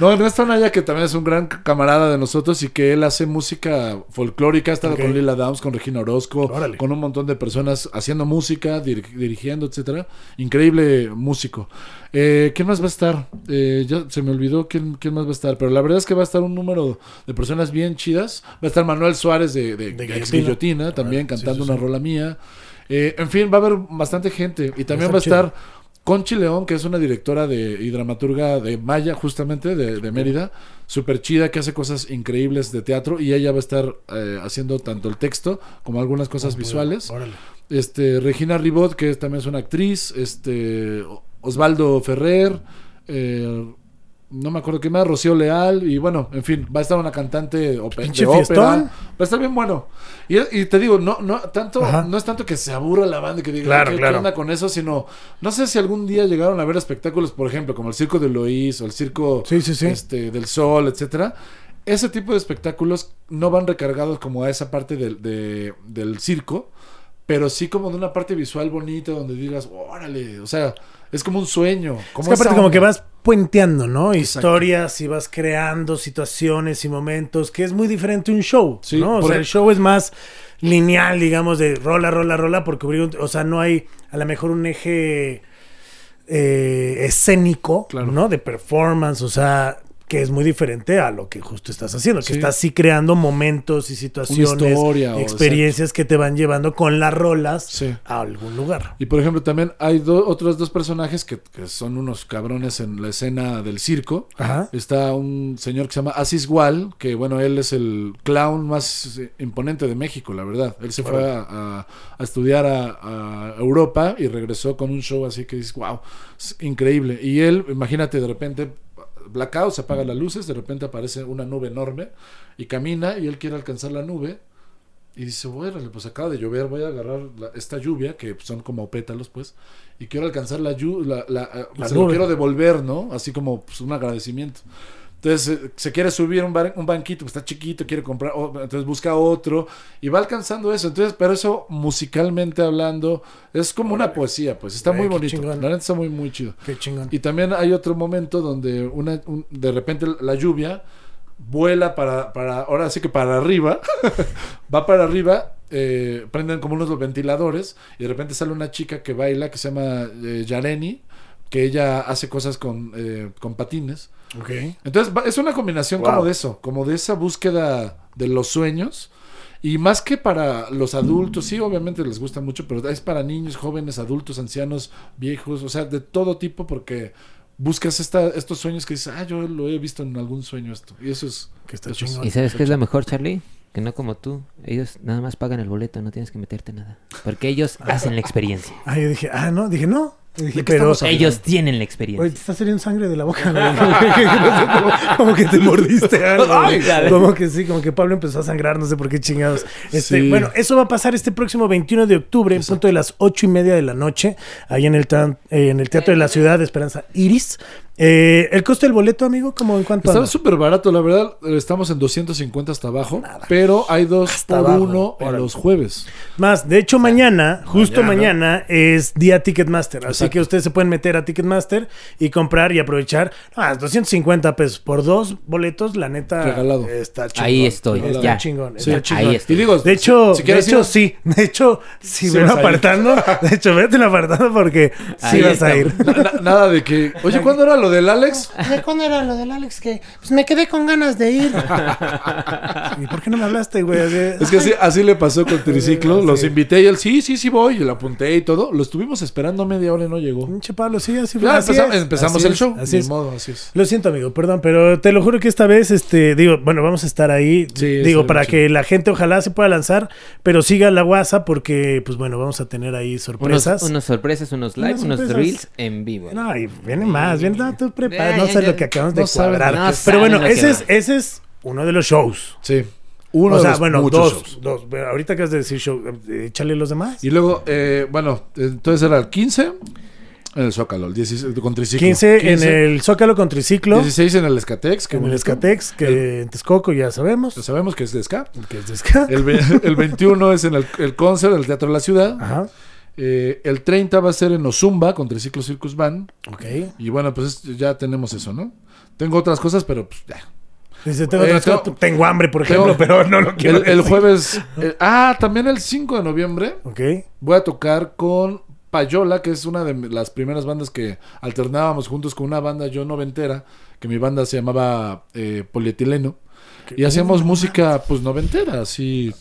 no. Ernesto Anaya, que también es un gran camarada de nosotros y que él hace música folclórica, ha estado con Lila Downs, con Regina Orozco, Órale. con un montón de personas haciendo música, dir- dirigiendo, etcétera. Increíble músico. Eh, ¿Quién más va a estar? Eh, ya se me olvidó quién, quién más va a estar, pero la verdad es que va a estar un número de personas bien chidas. Va a estar Manuel Suárez de, de, Guillotina. Guillotina también sí, cantando sí, una rola mía. Eh, en fin, va a haber bastante gente y también va a estar estar Conchi León, que es una directora de, y dramaturga de Maya, justamente, de, de Mérida, súper chida, que hace cosas increíbles de teatro, y ella va a estar eh, haciendo tanto el texto como algunas cosas visuales. Órale. Este, Regina Ribot, que es- también es una actriz, este, Osvaldo Ferrer, eh, no me acuerdo qué más, Rocío Leal, y bueno, en fin, va a estar una cantante Pinche de ópera. Va a estar bien bueno. Y, y te digo, no, no, tanto, Ajá. no es tanto que se aburra la banda y que diga, Claro, ¿qué, qué claro. onda con eso? Sino, no sé si algún día llegaron a ver espectáculos, por ejemplo, como el Circo de Loís o el Circo Sí, sí, sí. Este, del Sol, etcétera. Ese tipo de espectáculos no van recargados como a esa parte del, de- del circo, pero sí como de una parte visual bonita donde digas, órale, o sea, es como un sueño. Es que aparte como que vas puenteando, ¿no? Exacto. Historias y vas creando situaciones y momentos, que es muy diferente a un show, Sí, ¿no? O sea, ej- el show es más lineal, digamos, de rola, rola, rola, por cubrir, un- o sea, no hay a lo mejor un eje eh, escénico, Claro. ¿no? De performance, o sea, que es muy diferente a lo que justo estás haciendo, que Sí. estás sí creando momentos y situaciones, historia, o- experiencias que te van llevando con las rolas Sí. a algún lugar. Y por ejemplo, también hay do- otros dos personajes que, que son unos cabrones en la escena del circo. Ajá. Está un señor que se llama Asis Wall, que bueno, él es el clown más eh, imponente de México, la verdad. Él se fue a, a- a estudiar a, a Europa y regresó con un show así que dices, wow, es increíble. Y él, imagínate, de repente, blackout, se apagan las luces, de repente aparece una nube enorme y camina y él quiere alcanzar la nube. Y dice, bueno, pues acaba de llover, voy a agarrar la- esta lluvia, que son como pétalos, pues, y quiero alcanzar la lluvia, la, la- eh, La se lo nube. quiero devolver, ¿no? Así como pues, un agradecimiento. Entonces eh, se quiere subir un, bar- un banquito, pues está chiquito, quiere comprar, entonces busca otro y va alcanzando eso. Entonces, pero eso musicalmente hablando es como una poesía, pues está muy qué bonito. chingón. La neta está muy, muy chido. Qué chingón. Y también hay otro momento donde una, un- de repente la lluvia vuela para, para, ahora sí que para arriba, va para arriba, eh, prenden como unos ventiladores y de repente sale una chica que baila que se llama eh, Yareni, que ella hace cosas con, eh, con patines. Ok. Entonces es una combinación Wow. como de eso, como de esa búsqueda de los sueños. Y más que para los adultos, sí, obviamente les gusta mucho, pero es para niños, jóvenes, adultos, ancianos, viejos, o sea, de todo tipo, porque buscas esta, estos sueños que dices, ah, yo lo he visto en algún sueño esto. Y eso es... Que está chingón. ¿Y sabes qué es lo mejor, Charlie? Que no como tú. Ellos nada más pagan el boleto, no tienes que meterte nada. Porque ellos hacen la experiencia. Ah, yo dije, ah, no, dije, no. Ellos tienen la experiencia. Oye, te está saliendo sangre de la boca, güey. Como, que te mordiste algo. como que sí, como que Pablo empezó a sangrar, no sé por qué chingados. Este, Sí. Bueno, eso va a pasar este próximo 21 de octubre, en punto de las ocho y media de la noche, ahí en el, tan- eh, en el Teatro de la Ciudad de Esperanza Iris. Eh, el costo del boleto, amigo, como en cuánto Está súper barato, la verdad. Estamos en 250 hasta abajo, pero hay dos Hasta por abajo, uno en los jueves. Más, de hecho, mañana, justo mañana. mañana, es día Ticketmaster. Así que ustedes se pueden meter a Ticketmaster y comprar y aprovechar. Ah, 250 pesos por dos boletos, la neta. Regalado. Está chingón. Ahí estoy, Está ya. chingón. Sí, está chingón. ahí estoy. Y digo, De hecho, si, si quieres de hecho ir- sí. De hecho, sí, Sí ven apartando. De hecho, vete apartando porque sí Ahí vas a ir. Na- na- nada de que, oye, ¿cuándo era lo del Alex? ¿De cuándo era lo del Alex? Que pues me quedé con ganas de ir. ¿Y por qué no me hablaste, güey? Así- Es que así, así le pasó con Triciclo. Sí. Los invité y él, sí, sí, sí voy. Y lo apunté y todo. Lo estuvimos esperando media hora y no llegó. Pinche Pablo, sí, así Ya así empezamos, es, empezamos así el show. Así es. modo, así es. Lo siento, amigo, perdón, pero te lo juro que esta vez, este, digo, bueno, vamos a estar ahí, Sí, digo, para bien que la gente ojalá se pueda lanzar, pero siga la WhatsApp porque, pues bueno, vamos a tener ahí Unos, sorpresas. unos sorpresas, unos live, Unas unos sorpresas. reels en vivo. No, y viene más, viene, tú prepara, Ya, no ya. lo que acabamos de No saben cuadrar. que pero bueno, que ese es, ese es uno de los shows. Sí. Uno o de sea, los bueno, muchos dos, shows. dos. Pero ahorita acabas de decir show, eh, échale los demás. Y luego, eh, bueno, entonces era el 15 en el Zócalo, el 16 con Triciclo. 15, en el Zócalo con triciclo, 16 en el Escatex. que en el. Escatex, que en Texcoco ya sabemos. Ya sabemos que es de Ska. que es de Ska. El, el 21 es en el, el concert del Teatro de la Ciudad. Ajá, Eh, el 30 va a ser en Ozumba con Triciclo Circus Van. ok. Y bueno, pues es- ya tenemos eso, ¿no? Tengo otras cosas, pero pues ya. Tengo, Eh, otras tengo- cosas, tengo hambre, por ejemplo, tengo- pero no lo quiero El, el jueves. ah, también el 5 de noviembre Ok. voy a tocar con Payola, que es una de las primeras bandas que alternábamos juntos con una banda yo noventera, que mi banda se llamaba eh, Polietileno. Y hacíamos música pues noventera, así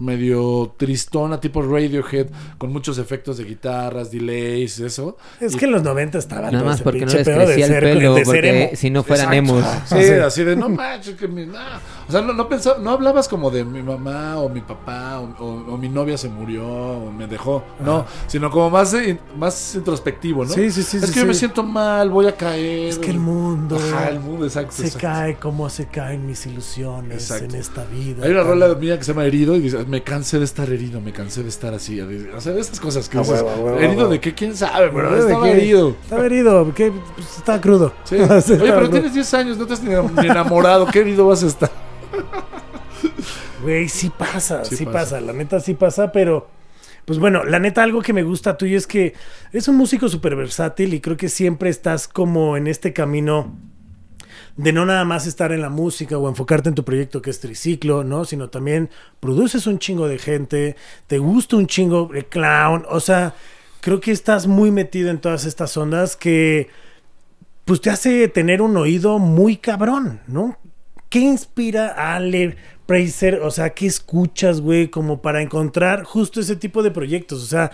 medio tristona, tipo Radiohead, con muchos efectos de guitarras, delays, eso. Es Y- que en los 90 estaba Nada más porque no les crecía el ser- pelo, de ser porque emo. si no fueran Exacto. emos. Sí, Sí. así de no manches, que mi- nah". O sea, no, no, pensaba, no hablabas como de mi mamá o mi papá o, o- o mi novia se murió o me dejó. No, sino como más, de- más introspectivo, ¿no? Sí, sí, sí, Es sí, que yo me siento mal, voy a caer. Es que el mundo Ajá, el mundo, exacto. se exacto. cae como se caen mis ilusiones Exacto. en esta vida. Hay una rola mía que se llama Herido y dice, me cansé de estar herido, me cansé de estar así. O sea, de esas cosas que A dices, huevo, a huevo, a ¿herido de qué? ¿Quién sabe? ¿De estaba qué? herido. Estaba herido, que pues, estaba crudo. Sí. Sí, Oye, pero crudo. tienes 10 años, no te has ni ni enamorado. ¿Qué herido vas a estar? Güey, sí pasa, Sí sí, pasa. pasa. la neta sí pasa, pero pues bueno, la neta algo que me gusta tuyo es que es un músico súper versátil y creo que siempre estás como en este camino de no nada más estar en la música o enfocarte en tu proyecto que es Triciclo, ¿no? Sino también produces un chingo de gente, te gusta un chingo de clown, o sea, creo que estás muy metido en todas estas ondas que pues te hace tener un oído muy cabrón, ¿no? ¿Qué inspira a Ale Fraser? O sea, ¿qué escuchas, güey? Como para encontrar justo ese tipo de proyectos. O sea,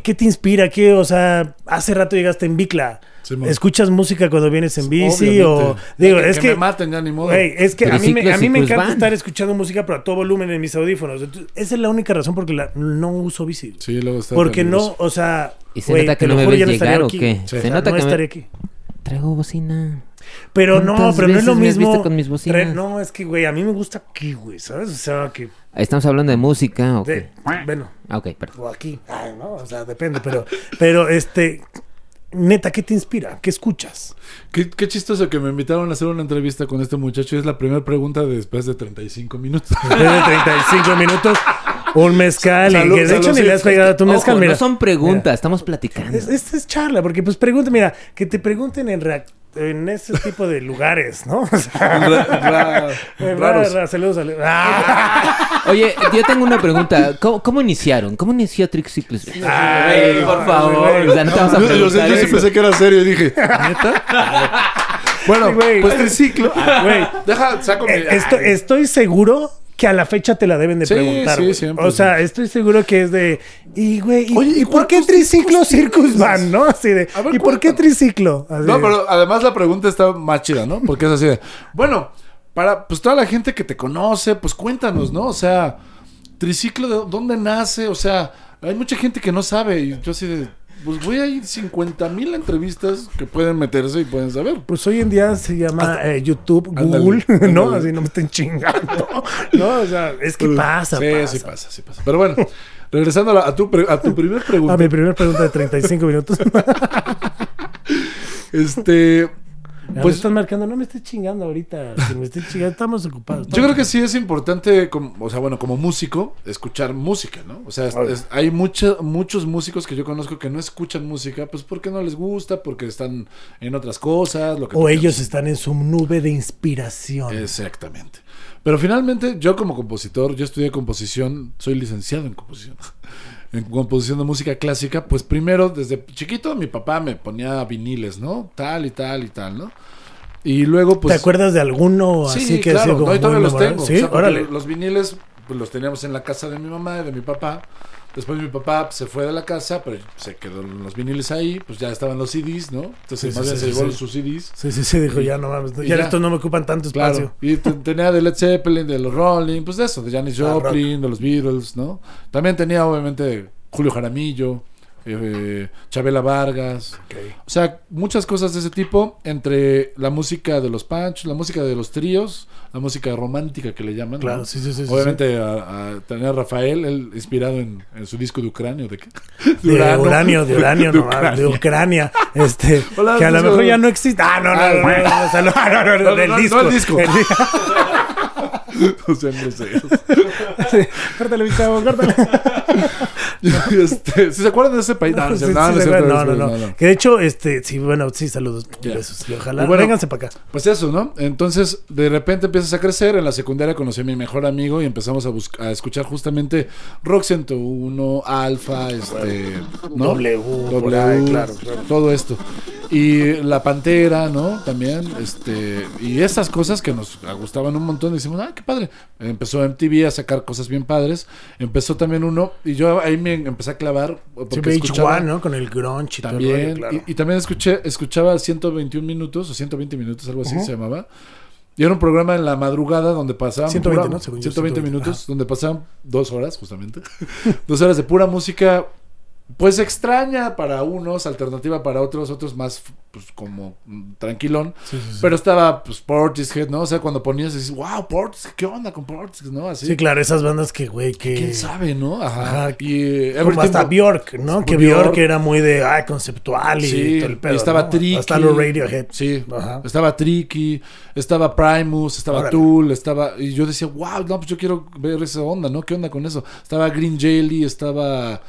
¿qué te inspira? ¿Qué? O sea, hace rato llegaste en Bicla. Sí. ¿Escuchas música cuando vienes en bici? Obviamente. O digo, Ya es que. me maten ya ni modo. Güey, es que a mí, me, a mí me encanta Van. estar escuchando música, pero a todo volumen en mis audífonos. Entonces, esa es la única razón porque la- no uso bici. Sí, luego está porque no, o sea. ¿Y se güey, nota que te no lo me juro, ves ya no estaría llegar o aquí. qué? O Se sea, nota no que me- estaría aquí. Traigo bocina. Pero no, ¿Cuántas pero no es lo mismo. visto con mis bocinas? Tra- No, es que, güey, a mí me gusta aquí, güey, ¿sabes? O sea, que. Estamos hablando de música. ¿o de- qué? bueno, Ah, ok, perdón. o aquí. Ay, no, o sea, depende, pero. Pero, este. Neta, ¿qué te inspira? ¿Qué escuchas? Qué, qué chistoso que me invitaron a hacer una entrevista con este muchacho. y Es la primera pregunta después de 35 minutos. Después de 35 minutos, un mezcal. Salud, y que de hecho salud, ni le has pegado a tu Ojo, mezcal, mira. no son preguntas, estamos platicando. Es- Esta es charla, porque pues pregunta, mira, que te pregunten en, reac- en ese tipo de lugares, ¿no? O sea, Ra- ra- ra- raros. ra- saludos, saludos. Ah. Oye, yo tengo una pregunta. ¿Cómo, cómo iniciaron? ¿Cómo inició Triciclos? Ay, por favor. güey. O sea, no te vamos a Yo, yo- yo sí pensé que era serio y dije, ¿neta? bueno, Sí, pues triciclo. Güey, Deja, saco mi. Eh, estoy, estoy seguro que a la fecha te la deben de Sí, preguntar. sí, siempre, o sea, sí. estoy seguro que es de. Y, güey, ¿y, Oye, ¿y ¿y por qué triciclo Circus? Van, no? Así de. A ver, ¿Y por qué triciclo? Así No, de- pero además la pregunta está más chida, ¿no? Porque es así de, bueno, para pues toda la gente que te conoce, pues cuéntanos, ¿no? O sea, triciclo, ¿de dónde nace? O sea, hay mucha gente que no sabe y yo así de, pues voy a ir 50 mil entrevistas que pueden meterse y pueden saber. Pues hoy en día se llama eh, YouTube, Ándale, Google, ¿no? ándale. Así no me estén chingando. No, o sea, es que pasa, sí, pasa. sí pasa, sí pasa. Pero bueno, regresando a, la- a tu, a tu primer pregunta. A mi primera pregunta de 35 minutos. Este, pues estás marcando, no me estés chingando ahorita. Si me estés chingando, estamos ocupados. Yo creo que sí es importante, como, o sea, bueno, como músico, escuchar música, ¿no? O sea, es- Obvio. es- hay mucha- muchos músicos que yo conozco que no escuchan música, pues porque no les gusta, porque están en otras cosas, lo que O ellos quieras. están en su nube de inspiración. Exactamente. Pero finalmente, yo como compositor, yo estudié composición, soy licenciado en composición. En composición de música clásica, pues primero, desde chiquito, mi papá me ponía viniles, ¿no? Tal y tal y tal, ¿no? Y luego, pues. ¿Te acuerdas de alguno Sí, así que claro, como no, y todavía los tengo. Sí, o sea, porque órale. Los viniles pues, los teníamos en la casa de mi mamá y de mi papá. Después mi papá se fue de la casa, pero se quedó los viniles ahí, pues ya estaban los CDs, ¿no? Entonces Sí, más sí, bien sí, se llevó sus CDs. Sí, sí, sí, dijo, ya no mames, ya, ya. estos no me ocupan tanto espacio. Claro. Y te- tenía de Led Zeppelin, de los Rolling, pues de eso, de Janis Ah, Joplin, de los Beatles, ¿no? También tenía obviamente Julio Jaramillo, eh, Chabela Vargas. O sea, muchas cosas de ese tipo, entre la música de los Panchos, la música de los tríos, la música romántica que le llaman. Claro, ¿no? sí, sí, sí, sí, Obviamente a, a- tenía a Rafael, él inspirado en, en su disco de Ucranio. ¿De? De Urano. uranio, de uranio, De no, Ucrania. de Ucrania, este, Hola, que a lo disco- mejor ya no existe. Ah, no, no, no, no, no, del no, no disco. el disco. El no sé. Sí, Córtale, chavo, córtale. Este, ¿sí ¿Se acuerdan de ese país? No, no, Sí, no, sí, no, sí, cierto, no, no, no. Que de hecho, este, sí, bueno, sí, saludos, Ya. besos. Y ojalá, Y bueno, vénganse para acá. Pues eso, ¿no? Entonces, de repente empiezas a crecer. En la secundaria conocí a mi mejor amigo y empezamos a, a escuchar justamente Rock 101, Alfa, este, ¿no? W, ahí, claro, claro. todo esto. Y La Pantera, ¿no? También, este, y esas cosas que nos gustaban un montón. Decimos, ah, qué padre. Empezó MTV a sacar cosas bien padres. Empezó también uno, y yo ahí me empecé a clavar. Porque Sí, escuchaba- VH1, ¿no? Con el grunge y todo el también. rollo, claro. y, y también escuché, escuchaba 121 minutos o 120 minutos, algo así Ujú. se llamaba. Y era un programa en la madrugada donde pasaban 120, pura- ¿no? Según yo, 120 120, minutos, donde pasaban dos horas, justamente. dos horas de pura música, pues extraña para unos, alternativa para otros, otros más, pues como mm, tranquilón. Sí, sí, sí. Pero estaba, pues, Portishead, ¿no? O sea, cuando ponías, dices, wow, Portishead, ¿qué onda con Portishead, no? Así. Sí, claro, esas bandas que, güey, que... ¿Quién sabe, no? Ajá. Ajá. Y eh, Como hasta Bjork, ¿no? Que Bjork. Bjork era muy de, ay, conceptual y todo el pedo, y estaba ¿no? Tricky. Hasta los Radiohead. Sí, Ajá. estaba Tricky, estaba Primus, estaba Órale. Tool, estaba... Y yo decía, wow, no, pues yo quiero ver esa onda, ¿no? ¿Qué onda con eso? Estaba Green Jelly, estaba...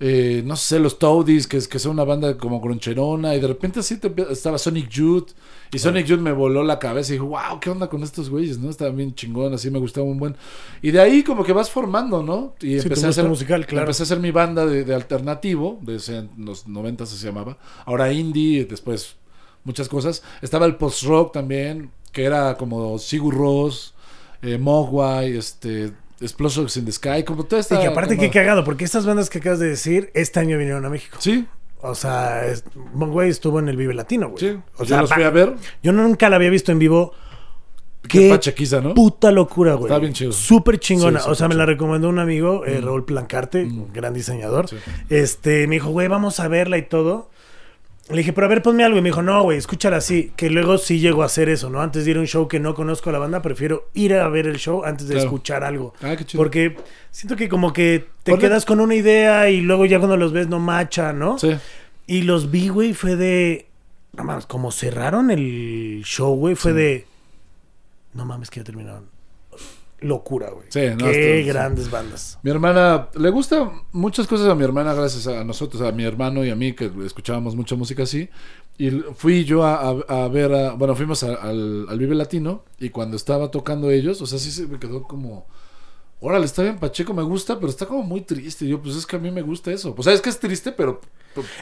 eh, no sé, los Toadies, que, es- que son una banda como groncherona, y de repente así te estaba Sonic Youth, y Sonic Youth me voló la cabeza y dije, wow, ¿qué onda con estos güeyes? ¿no? Estaban bien chingón, así me gustaba un buen. Y de ahí como que vas formando, ¿no? Y Sí, empecé a hacer musical, claro. Empecé a hacer mi banda de, de alternativo, de en los 90 se llamaba. Ahora indie, después muchas cosas. Estaba el post-rock también, que era como Sigur Rós, eh, Mogwai, este, Explosions in the Sky, como toda esta... Y que aparte qué cagado, porque estas bandas que acabas de decir, este año vinieron a México. Sí, O sea, es- güey estuvo en el Vive Latino, güey. sí. O yo sea, los fui a ver. yo nunca la había visto en vivo. Qué pachequiza, ¿no? puta locura, güey. Está bien chido. Súper chingona. Sí, o sea, me la recomendó un amigo, eh, Raúl Plancarte, un gran diseñador. Sí. Este, me dijo, güey, vamos a verla y todo. Le dije, pero a ver, ponme algo. Y me dijo, no, güey, escúchala así. Que luego sí llego a hacer eso, ¿no? Antes de ir a un show que no conozco a la banda, prefiero ir a ver el show antes de Claro. escuchar algo. Ah, qué chido. Porque siento que como que te Ponle- quedas con una idea y luego ya cuando los ves no macha, ¿no? Sí. Y los vi, güey, fue de. No mames, como cerraron el show, güey, fue de. No mames, que ya terminaron. Locura, güey. Sí, no, Qué grandes bandas. Mi hermana, le gusta muchas cosas a mi hermana gracias a nosotros, a mi hermano y a mí, que escuchábamos mucha música así. Y fui yo a, a- a ver, a- bueno, fuimos al, al Vive Latino y cuando estaba tocando ellos, o sea, sí se me quedó como, órale, está bien Pacheco, me gusta, pero está como muy triste. Y yo, pues es que a mí me gusta eso. Pues sabes que es triste, pero...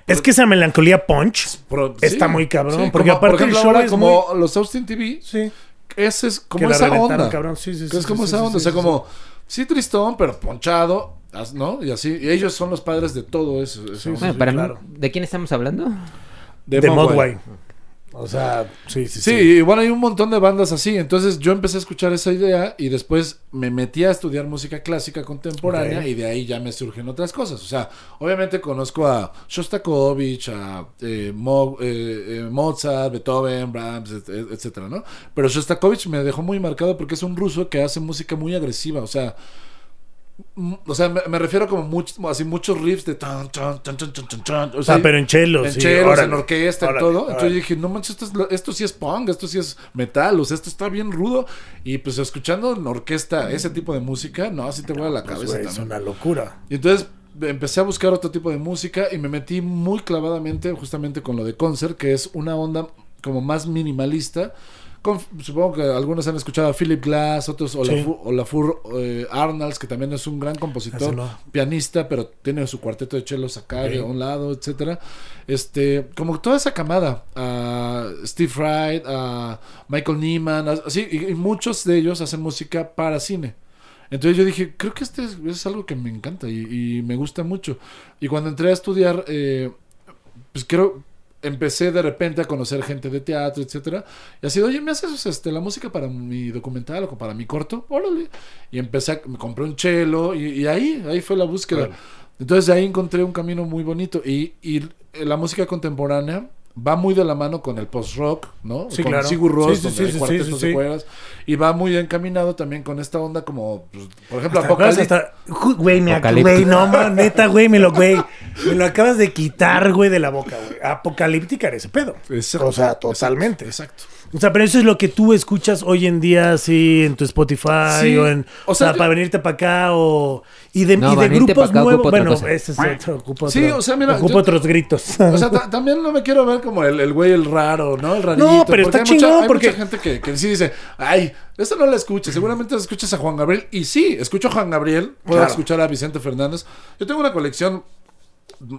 Es que esa melancolía punch. pero- está muy cabrón, Sí, porque como, aparte por ejemplo, el show ahora es como los Austin TV, Sí. Ese es como esa onda. cabrón. Sí, sí, sí, es sí, como sí, esa sí, onda, sí, o sea, sí. como, sí, tristón, pero ponchado, ¿no? Y así, y ellos son los padres de todo eso. onda. Bueno, para mí, claro. ¿de quién estamos hablando? de De Mogwai. Modway. O sea, sí, sí, Sí, sí. y bueno, hay un montón de bandas así. Entonces yo empecé a escuchar esa idea y después me metí a estudiar música clásica contemporánea y de ahí ya me surgen otras cosas. O sea, obviamente conozco a Shostakovich, a eh, Mo- eh, eh, Mozart, Beethoven, Brahms, et- et- etcétera, ¿no? Pero Shostakovich me dejó muy marcado porque es un ruso que hace música muy agresiva. O sea, o sea, me, me refiero como much- así muchos riffs de tan, tan, tan, tan, tan, tan, tan. O sea, pero en chelos. en sí, chelos, órale. en orquesta, en Órale, todo. órale. Entonces yo dije, no manches, esto, es esto sí es punk, esto sí es metal, o sea, esto está bien rudo. Y pues escuchando en orquesta ese tipo de música, no, así te vuela la Pues, cabeza güey, es una locura. Y entonces empecé a buscar otro tipo de música y me metí muy clavadamente justamente con lo de concert, que es una onda como más minimalista. Con- supongo que algunos han escuchado a Philip Glass, otros Olafur, Olafur eh, Arnalds, que también es un gran compositor, pianista, pero tiene su cuarteto de chelos acá de un lado, etcétera. Este, como toda esa camada, a Steve Wright, a Michael Nyman, así, y, y muchos de ellos hacen música para cine. Entonces yo dije, creo que este es, es algo que me encanta y, y me gusta mucho. Y cuando entré a estudiar, eh, pues creo, empecé de repente a conocer gente de teatro, etcétera. Y así, oye, ¿me haces este, la música para mi documental o para mi corto? Órale. Y empecé, a, me compré un chelo y, y ahí, ahí fue la búsqueda. Órale. Entonces de ahí encontré un camino muy bonito. Y, y la música contemporánea va muy de la mano con el post-rock, ¿no? Sí, con claro. Sigur Rós, Sí, sí, donde sí, hay sí, cuartetos sí, sí, de sí. cuerdas. Y va muy encaminado también con esta onda como, pues, por ejemplo, ¿Te acuerdas Apocalipsis. hasta- Güey, me ac- Apocalíptica. güey, no, man, neta, güey, me lo, güey, me lo acabas de quitar, güey, de la boca, güey. Apocalíptica era ese pedo. Exacto. O sea, totalmente. Exacto. O sea, pero eso es lo que tú escuchas hoy en día, así, en tu Spotify, Sí. o en, O o sea, yo- para venirte para acá, o, y de, No, y de venirte grupos acá nuevos, bueno, cosa. ese es otro, ocupa Sí, otro- o sea, mira, ocupa yo- otros gritos. O sea, ta- también no me quiero ver como el, el güey el raro, ¿no? El rarito. No, pero porque está hay mucha- chingón, hay porque- mucha gente que, que sí dice, ay, eso no la escuches. Seguramente escuchas a Juan Gabriel. Y sí, escucho a Juan Gabriel. Puedo Claro. escuchar a Vicente Fernández. Yo tengo una colección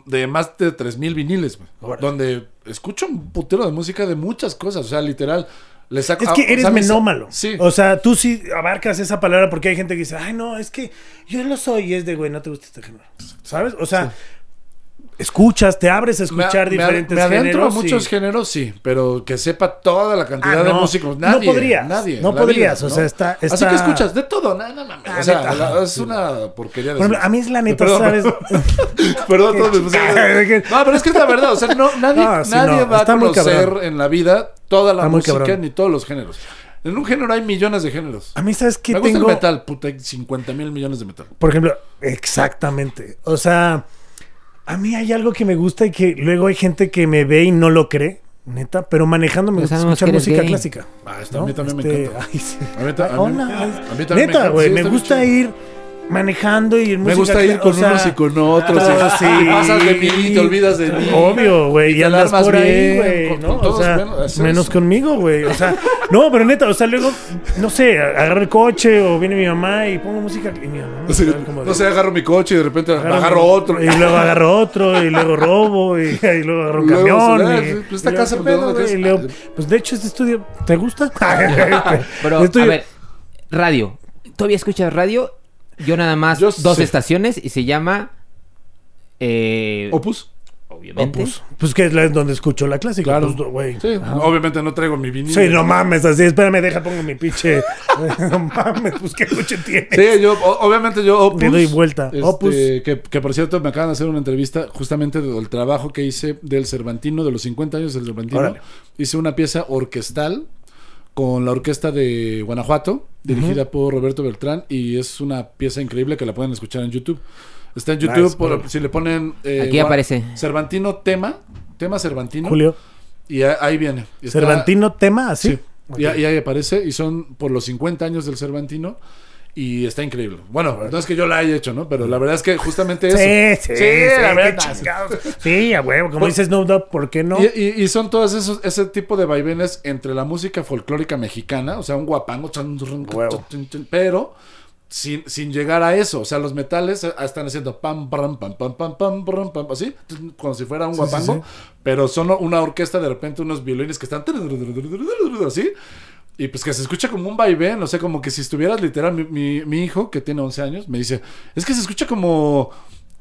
de más de 3000 viniles, güey, donde escucho un putero de música de muchas cosas. O sea, literal. Le saco, Es que eres menómalo. Sí. O sea, tú sí abarcas esa palabra porque hay gente que dice, ay, no, es que yo lo soy y es de, güey, no te gusta este género. ¿Sabes? O sea, escuchas, te abres a escuchar me- diferentes me adentro géneros. a muchos y- géneros, sí, pero que sepa toda la cantidad Ah, de no. músicos. No Nadie. podrías, Nadie. no en la podrías, vida, o sea, está- Así que escuchas de todo, nada, nada, Ah, O sea, neta. la- es una porquería de Por ejemplo, a mí es la neta, Perdón, ¿sabes? Perdón, todo me Qué- No, pero es que es la verdad. O sea, no, nadie, No, sí, nadie no, va a conocer en la vida toda la Está música ni todos los géneros. En un género hay millones de géneros. A mí, ¿sabes qué Me gusta tengo? el metal, puta, hay 50 mil millones de metal. Por ejemplo, exactamente. O sea, a mí hay algo que me gusta y que luego hay gente que me ve y no lo cree, neta, pero manejando me Pues gusta escuchar música gay. clásica. Ah, esto ¿no? a mí también me Este, encanta. ay, sí. A mí a mí- Hola, a mí también me Neta, encanta, güey, sí, me está bien gusta chido. ir manejando y en Me música gusta ir con o sea, unos y con otros. ah, y sí. pasas de mí y te olvidas de mí. Obvio, güey, y andas por ahí, güey, ¿no? O sea, menos eso. conmigo, güey. O sea, no, pero neta, o sea, luego, no sé, agarro el coche o viene mi mamá y pongo música y mi mamá No sé, queda como de- no sé, agarro mi coche y de repente agarro, Agarro- otro. Y luego agarro otro, y luego robo, y, y luego agarro un Luego, camión. ah, y- pues esta casa, pues, ¿de ¿qué dónde pedo, güey? Luego, pues de hecho, este estudio, ¿te gusta? Pero, a ver, radio. ¿Todavía escuchas radio? Yo nada más Yo dos estaciones y se llama... Eh, Opus. obviamente. Pues, pues que es la- donde escucho la clásica. Claro. pues, güey. Sí, Ajá. obviamente no traigo mi vinilo. Sí, no mames, así, espérame, deja, pongo mi pinche. no mames, pues qué coche tiene. Sí, yo, obviamente yo Opus. Le doy vuelta. este, Opus. Que, que por cierto me acaban de hacer una entrevista justamente del trabajo que hice del Cervantino, de los 50 años del Cervantino. Órale. Hice una pieza orquestal con la orquesta de Guanajuato, dirigida por Roberto Beltrán, y es una pieza increíble que la pueden escuchar en YouTube. Está en YouTube, Nice, por- si le ponen... eh, Aquí aparece. Cervantino tema, tema Cervantino, Julio. y a- ahí viene. Y está- Cervantino tema, así. Sí. Y, y ahí aparece, y son por los 50 años del Cervantino. Y está increíble. Bueno, no es que yo la haya hecho, ¿no? Pero la verdad es que justamente eso. Sí, sí, sí, la qué verdad. Sí, a huevo, como Por- dices Snoop Dogg, ¿por qué no? Y, y- y son todos esos, ese tipo de vaivenes entre la música folclórica mexicana, o sea, un guapango, Huevo. pero sin, sin llegar a eso. O sea, los metales eh, están haciendo pam, pam, pam, pam, pam, pam, pam, pam, así, como si fuera un Sí, guapango, sí, pero son una orquesta, de repente unos violines que están así. Y pues que se escucha como un vaivén, o sea, como que si estuvieras literal, mi, mi- mi hijo, que tiene 11 años, me dice, es que se escucha como,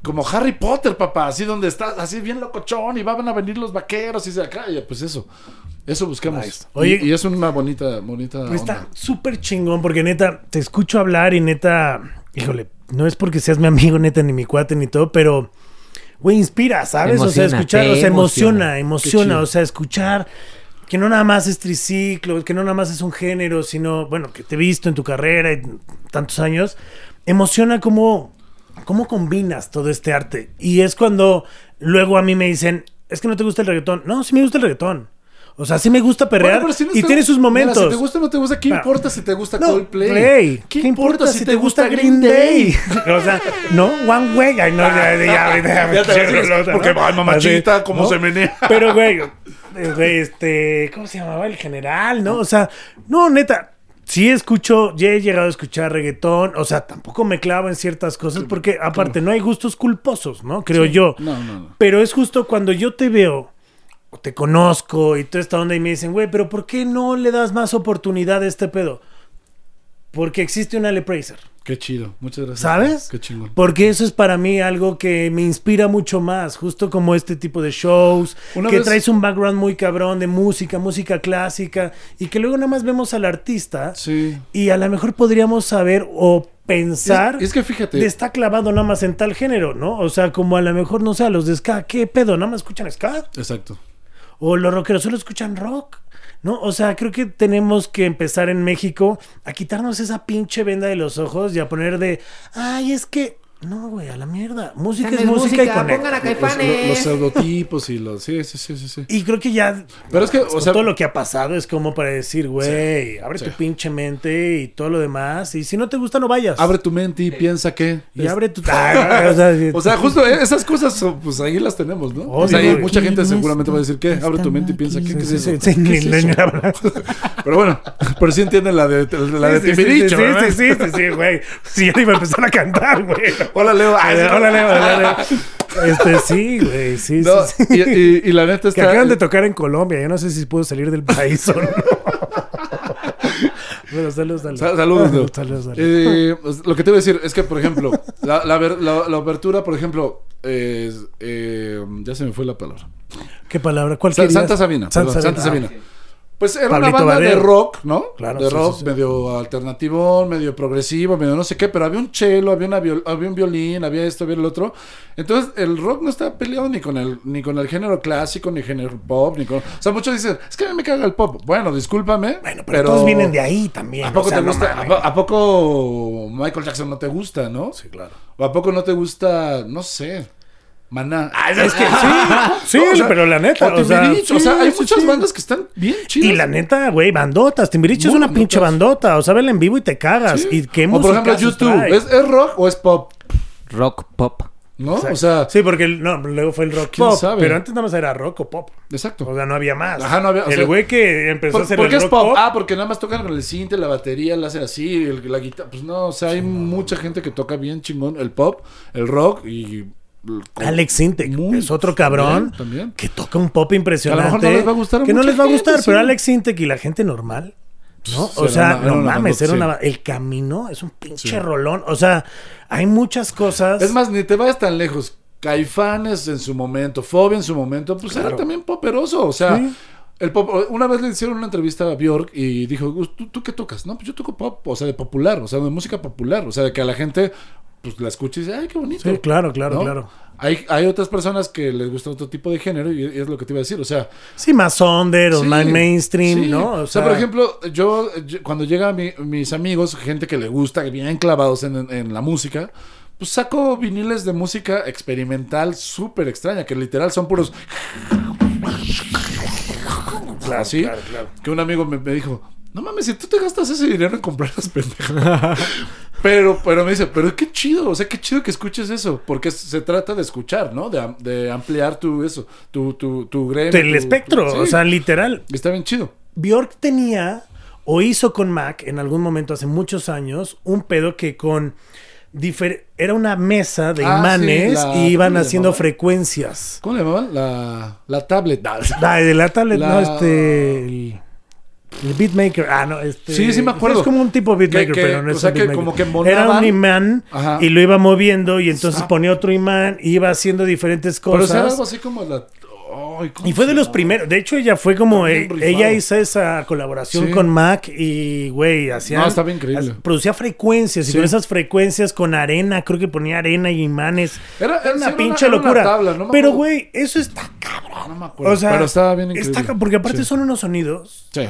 como Harry Potter, papá, así donde está, así bien locochón, y van a venir los vaqueros, y de acá, y pues eso, eso buscamos. Nice. Oye, y, y es una bonita, bonita Pues onda. está súper chingón porque neta, te escucho hablar y neta, híjole, no es porque seas mi amigo neta ni mi cuate ni todo, pero, güey, inspira, ¿sabes? o sea, escuchar, o sea, emociona, emociona. emociona, o sea, escuchar que no nada más es triciclo, que no nada más es un género, sino, bueno, que te he visto en tu carrera y tantos años, emociona cómo, cómo combinas todo este arte. Y es cuando luego a mí me dicen, es que no te gusta el reggaetón. No, sí me gusta el reggaetón. O sea, sí me gusta perrear Bueno, pero si no y te- tiene sus Mira, momentos. si te gusta o no te gusta, ¿qué Ah. importa si te gusta No, Coldplay? Play. ¿Qué, importa si te gusta Green Day? o sea, no, One Way. Ay, no, ya, ya, ya, ya, te porque, ay, mamachita, cómo se menea. Pero, güey, este, ¿cómo se llamaba? El general, ¿no? O sea, no, neta. Sí escucho, ya he llegado a escuchar reggaetón, o sea, tampoco me clavo en ciertas cosas porque aparte no hay gustos culposos, ¿no? Creo yo. No, no, no. Pero es justo cuando yo te veo te conozco y toda esta onda y me dicen, güey, pero ¿por qué no le das más oportunidad a este pedo? Porque existe un Ale Prazer. Qué chido, muchas gracias. ¿Sabes? Qué chingón. Porque eso es para mí algo que me inspira mucho más, justo como este tipo de shows, Una que vez- traes un background muy cabrón de música, música clásica, y que luego nada más vemos al artista Sí. y a lo mejor podríamos saber o pensar Es, es que fíjate, está clavado nada más en tal género, ¿no? O sea, como a lo mejor, no sé, a los de ska, ¿qué pedo? ¿Nada más escuchan ska? exacto. O los rockeros solo escuchan rock, ¿no? O sea, creo que tenemos que empezar en México a quitarnos esa pinche venda de los ojos y a poner de, ay, es que, no, güey, a la mierda. Música es música, y pongan a Los, Caifanes. los- los pseudotipos y los... Sí, sí, sí, sí. sí. Y creo que ya, Pero es que, o sea, todo lo que ha pasado es como para decir, güey, abre sí. tu pinche mente y todo lo demás. Y si no te gusta, no vayas. abre tu mente y piensa que... y abre tu... O sea, O sea, justo eh, esas cosas, son, pues ahí las tenemos, ¿no? o sea, mucha gente seguramente va a decir, ¿qué? Abre tu mente y piensa, ¿qué, ¿Qué es Sí, eso? sí, sí, ¿Qué es ni- eso? ni hablar. Pero bueno, pero sí entienden la de, la de Sí, sí, sí, sí, sí, sí, sí, güey. Sí, ya iba a empezar a cantar, güey. Hola, Leo. Ah, Hola, Leo, hola, Leo. Este, sí, güey, sí, No, sí, sí. y, y- y la neta Que está... acaban de tocar en Colombia. Yo no sé si puedo salir del país o no. bueno, saludos, saludos. Sa- Saludos. Saludos, saludos. Eh, pues, lo que te iba a decir es que, por ejemplo, la, la, ver- la- la apertura, por ejemplo, eh, eh, ya se me fue la palabra. ¿Qué palabra? ¿Cuál Sa- querías? Santa Sabina. Santa perdón, Santa Sabina. Sabina. Pues era Pablito una banda de rock, ¿no? Claro, de sí, rock, sí, sí. medio alternativo, medio progresivo, medio no sé qué, pero había un cello, había, una viol- había un violín, había esto, había el otro. Entonces, el rock no está peleado ni con el ni con el género clásico, ni género pop, ni con... O sea, muchos dicen, es que a mí me caga el pop. Bueno, discúlpame, Bueno, pero, todos vienen de ahí también. ¿A poco o sea, te no gusta? ¿a, po- a poco Michael Jackson no te gusta, no? Sí, claro. ¿O a poco no te gusta, no sé, Maná? Ah, es que Sí, pero la neta, O, o sea, o sea, sí, hay sí, muchas sí. bandas que están bien chidas. Y la neta, güey, bandotas. Timbiriche es una pinche bandotas. bandota. O sea, vela en vivo y te cagas. Sí. Y qué O por ejemplo, YouTube. ¿es, ¿es rock o es pop? Rock pop. ¿No? O sea, Sí, porque el- no, luego fue el rock ¿Quién pop. sabe? Pero antes nada más era rock o pop. exacto. O sea, no había más. Ajá, no había- o el güey que empezó a ¿Por, hacer por el qué es rock pop? pop. Ah, porque nada más tocan con el cinte, la batería, la hacen así, el- la guitarra. Pues no, o sea, hay mucha gente que toca bien chingón el pop, el rock y. Alex Sintek Muy- es otro cabrón También, también. que toca un pop impresionante. Que a lo mejor no les va a gustar Que no les va a gustar, gente, pero sí. Alex Sintek y la gente normal. ¿no? Sí, o sea, una- no mames, era una, el camino es un pinche rolón. O sea, hay muchas cosas. Es más, ni te vayas tan lejos. Caifanes en su momento, Fobia en su momento, pues era también poperoso. O sea, Sí. el pop, una vez le hicieron una entrevista a Bjork y dijo, "Gus, ¿tú, ¿tú qué tocas? No, pues yo toco pop, o sea, de popular, o sea, de música popular. O sea, de que a la gente pues la escucha y dice, ay, qué bonito. Sí, claro, claro, ¿no? claro. Hay, hay otras personas que les gusta otro tipo de género y es lo que te iba a decir. O sea, Sí, más under o más mainstream, sí. ¿no? O sea, por ejemplo, yo, yo- cuando llegan mi- mis amigos, gente que le gusta, bien clavados en, en- en la música, pues saco viniles de música experimental súper extraña, que literal son puros... así, claro, claro. que un amigo me, me dijo, no mames, si tú te gastas ese dinero en comprar las pendejas. pero, pero me dice, pero qué chido, o sea, qué chido que escuches eso, porque se trata de escuchar, ¿no? De, de ampliar tu eso, tu, tu, tu gremio. el tu- espectro, sí. o sea, literal. Está bien chido. Bjork tenía o hizo con Mac en algún momento hace muchos años un pedo que con era una mesa de Ah, imanes sí, la- y iban ¿cómo le haciendo llamaban? frecuencias. ¿Cómo le llamaban? La, la tablet. Ah, de la tablet, La- no, este. El, el beatmaker. Ah, no, este. Sí, sí me acuerdo. Es como un tipo beatmaker, Que- que- pero no es o sea, un que como que Era un imán Ajá. y lo iba moviendo y entonces Ah. ponía otro imán y iba haciendo diferentes Pero cosas. era algo así como la. Ay, ¿cómo Y fue de los primeros. De hecho, ella fue como. Eh, ella hizo esa colaboración Sí. con Mac y, güey, hacía. No, estaba increíble. Producía frecuencias y Sí. con esas frecuencias con arena, creo que ponía arena y imanes. Era, Era una pinche era locura. tabla, no me Pero, güey, eso está cabrón. No me acuerdo. O sea, pero estaba bien increíble. está porque aparte son unos sonidos. Sí.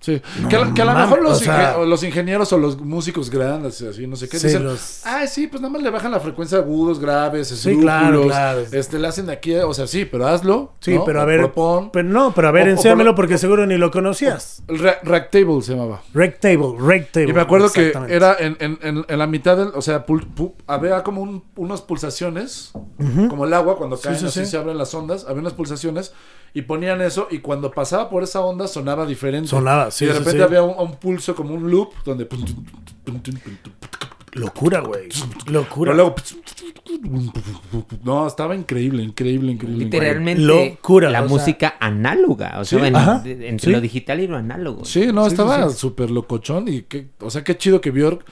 Sí. que, a- que a lo mejor los, o sea- inge- o los ingenieros o los músicos grandes, así, no sé qué, Sí, dicen, los- ah, sí, pues nada más le bajan la frecuencia de agudos, graves, Sí, claro, claro. este, le hacen de aquí, o sea, sí, pero hazlo. Sí, ¿no? pero a ver. propon. Pero no, pero a ver, enséñamelo lo- porque seguro ni lo conocías. El Ragtable se llamaba. Rectable, rectable. Y me acuerdo que era en, en, en, en la mitad del, o sea, pul- pu- había como un- unas pulsaciones, como el agua cuando caen sí, así sí. se abren las ondas, había unas pulsaciones y ponían eso y cuando pasaba por esa onda sonaba diferente. Sonaba, sí, Y de repente sí. había un, un pulso como un loop donde Locura, güey. Locura. pero luego no, estaba increíble, increíble, increíble. Literalmente Locura, la o sea- música análoga. O sea, Sí. en- entre Sí. lo digital y lo análogo. Sí, no, Sí, estaba sí, sí. súper locochón y que, o sea, qué chido que Bjork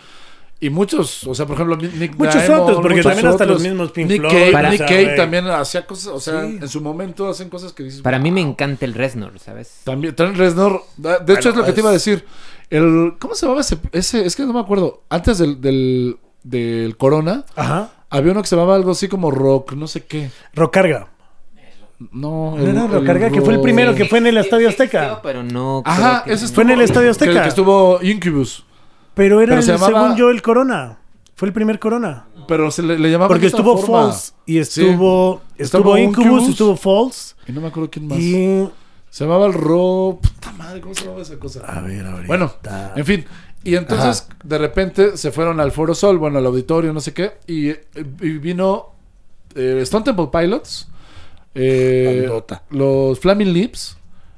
y muchos, o sea, por ejemplo, Nick Muchos Diamond, otros, porque muchos también hasta los mismos Pink Nick Floyd, Cave, Para- Nick Cave también hacía cosas, o sea, Sí. en su momento hacen cosas que dices. Para mí me encanta el Reznor, ¿sabes? También, Trent Reznor, de hecho es lo que te iba a decir. El, ¿Cómo se llamaba ese, ese? Es que no me acuerdo. Antes del, del, del Corona, Ajá. había uno que se llamaba algo así como rock, no sé qué. Rocarga. No, No era Rocarga, que fue el primero que fue en el Estadio Azteca. Existió, Pero no. Ajá, creo que- ese Fue en el Estadio que- Azteca. Que, estuvo Incubus. Pero era Pero el, se llamaba- según yo el Corona. Fue el primer Corona. Pero se le, le llamaban Porque estuvo forma. False y estuvo Sí. estuvo Estuvo Incubus, Incubus. estuvo False Y no me acuerdo quién más. y Se llamaba el Rock. Puta madre, ¿cómo se llamaba esa cosa? a ver, a ver. Bueno, en fin. Y entonces, de repente, se fueron al Foro Sol, bueno, al auditorio, no sé qué. Y, y vino eh, Stone Temple Pilots, eh, los Flaming Lips,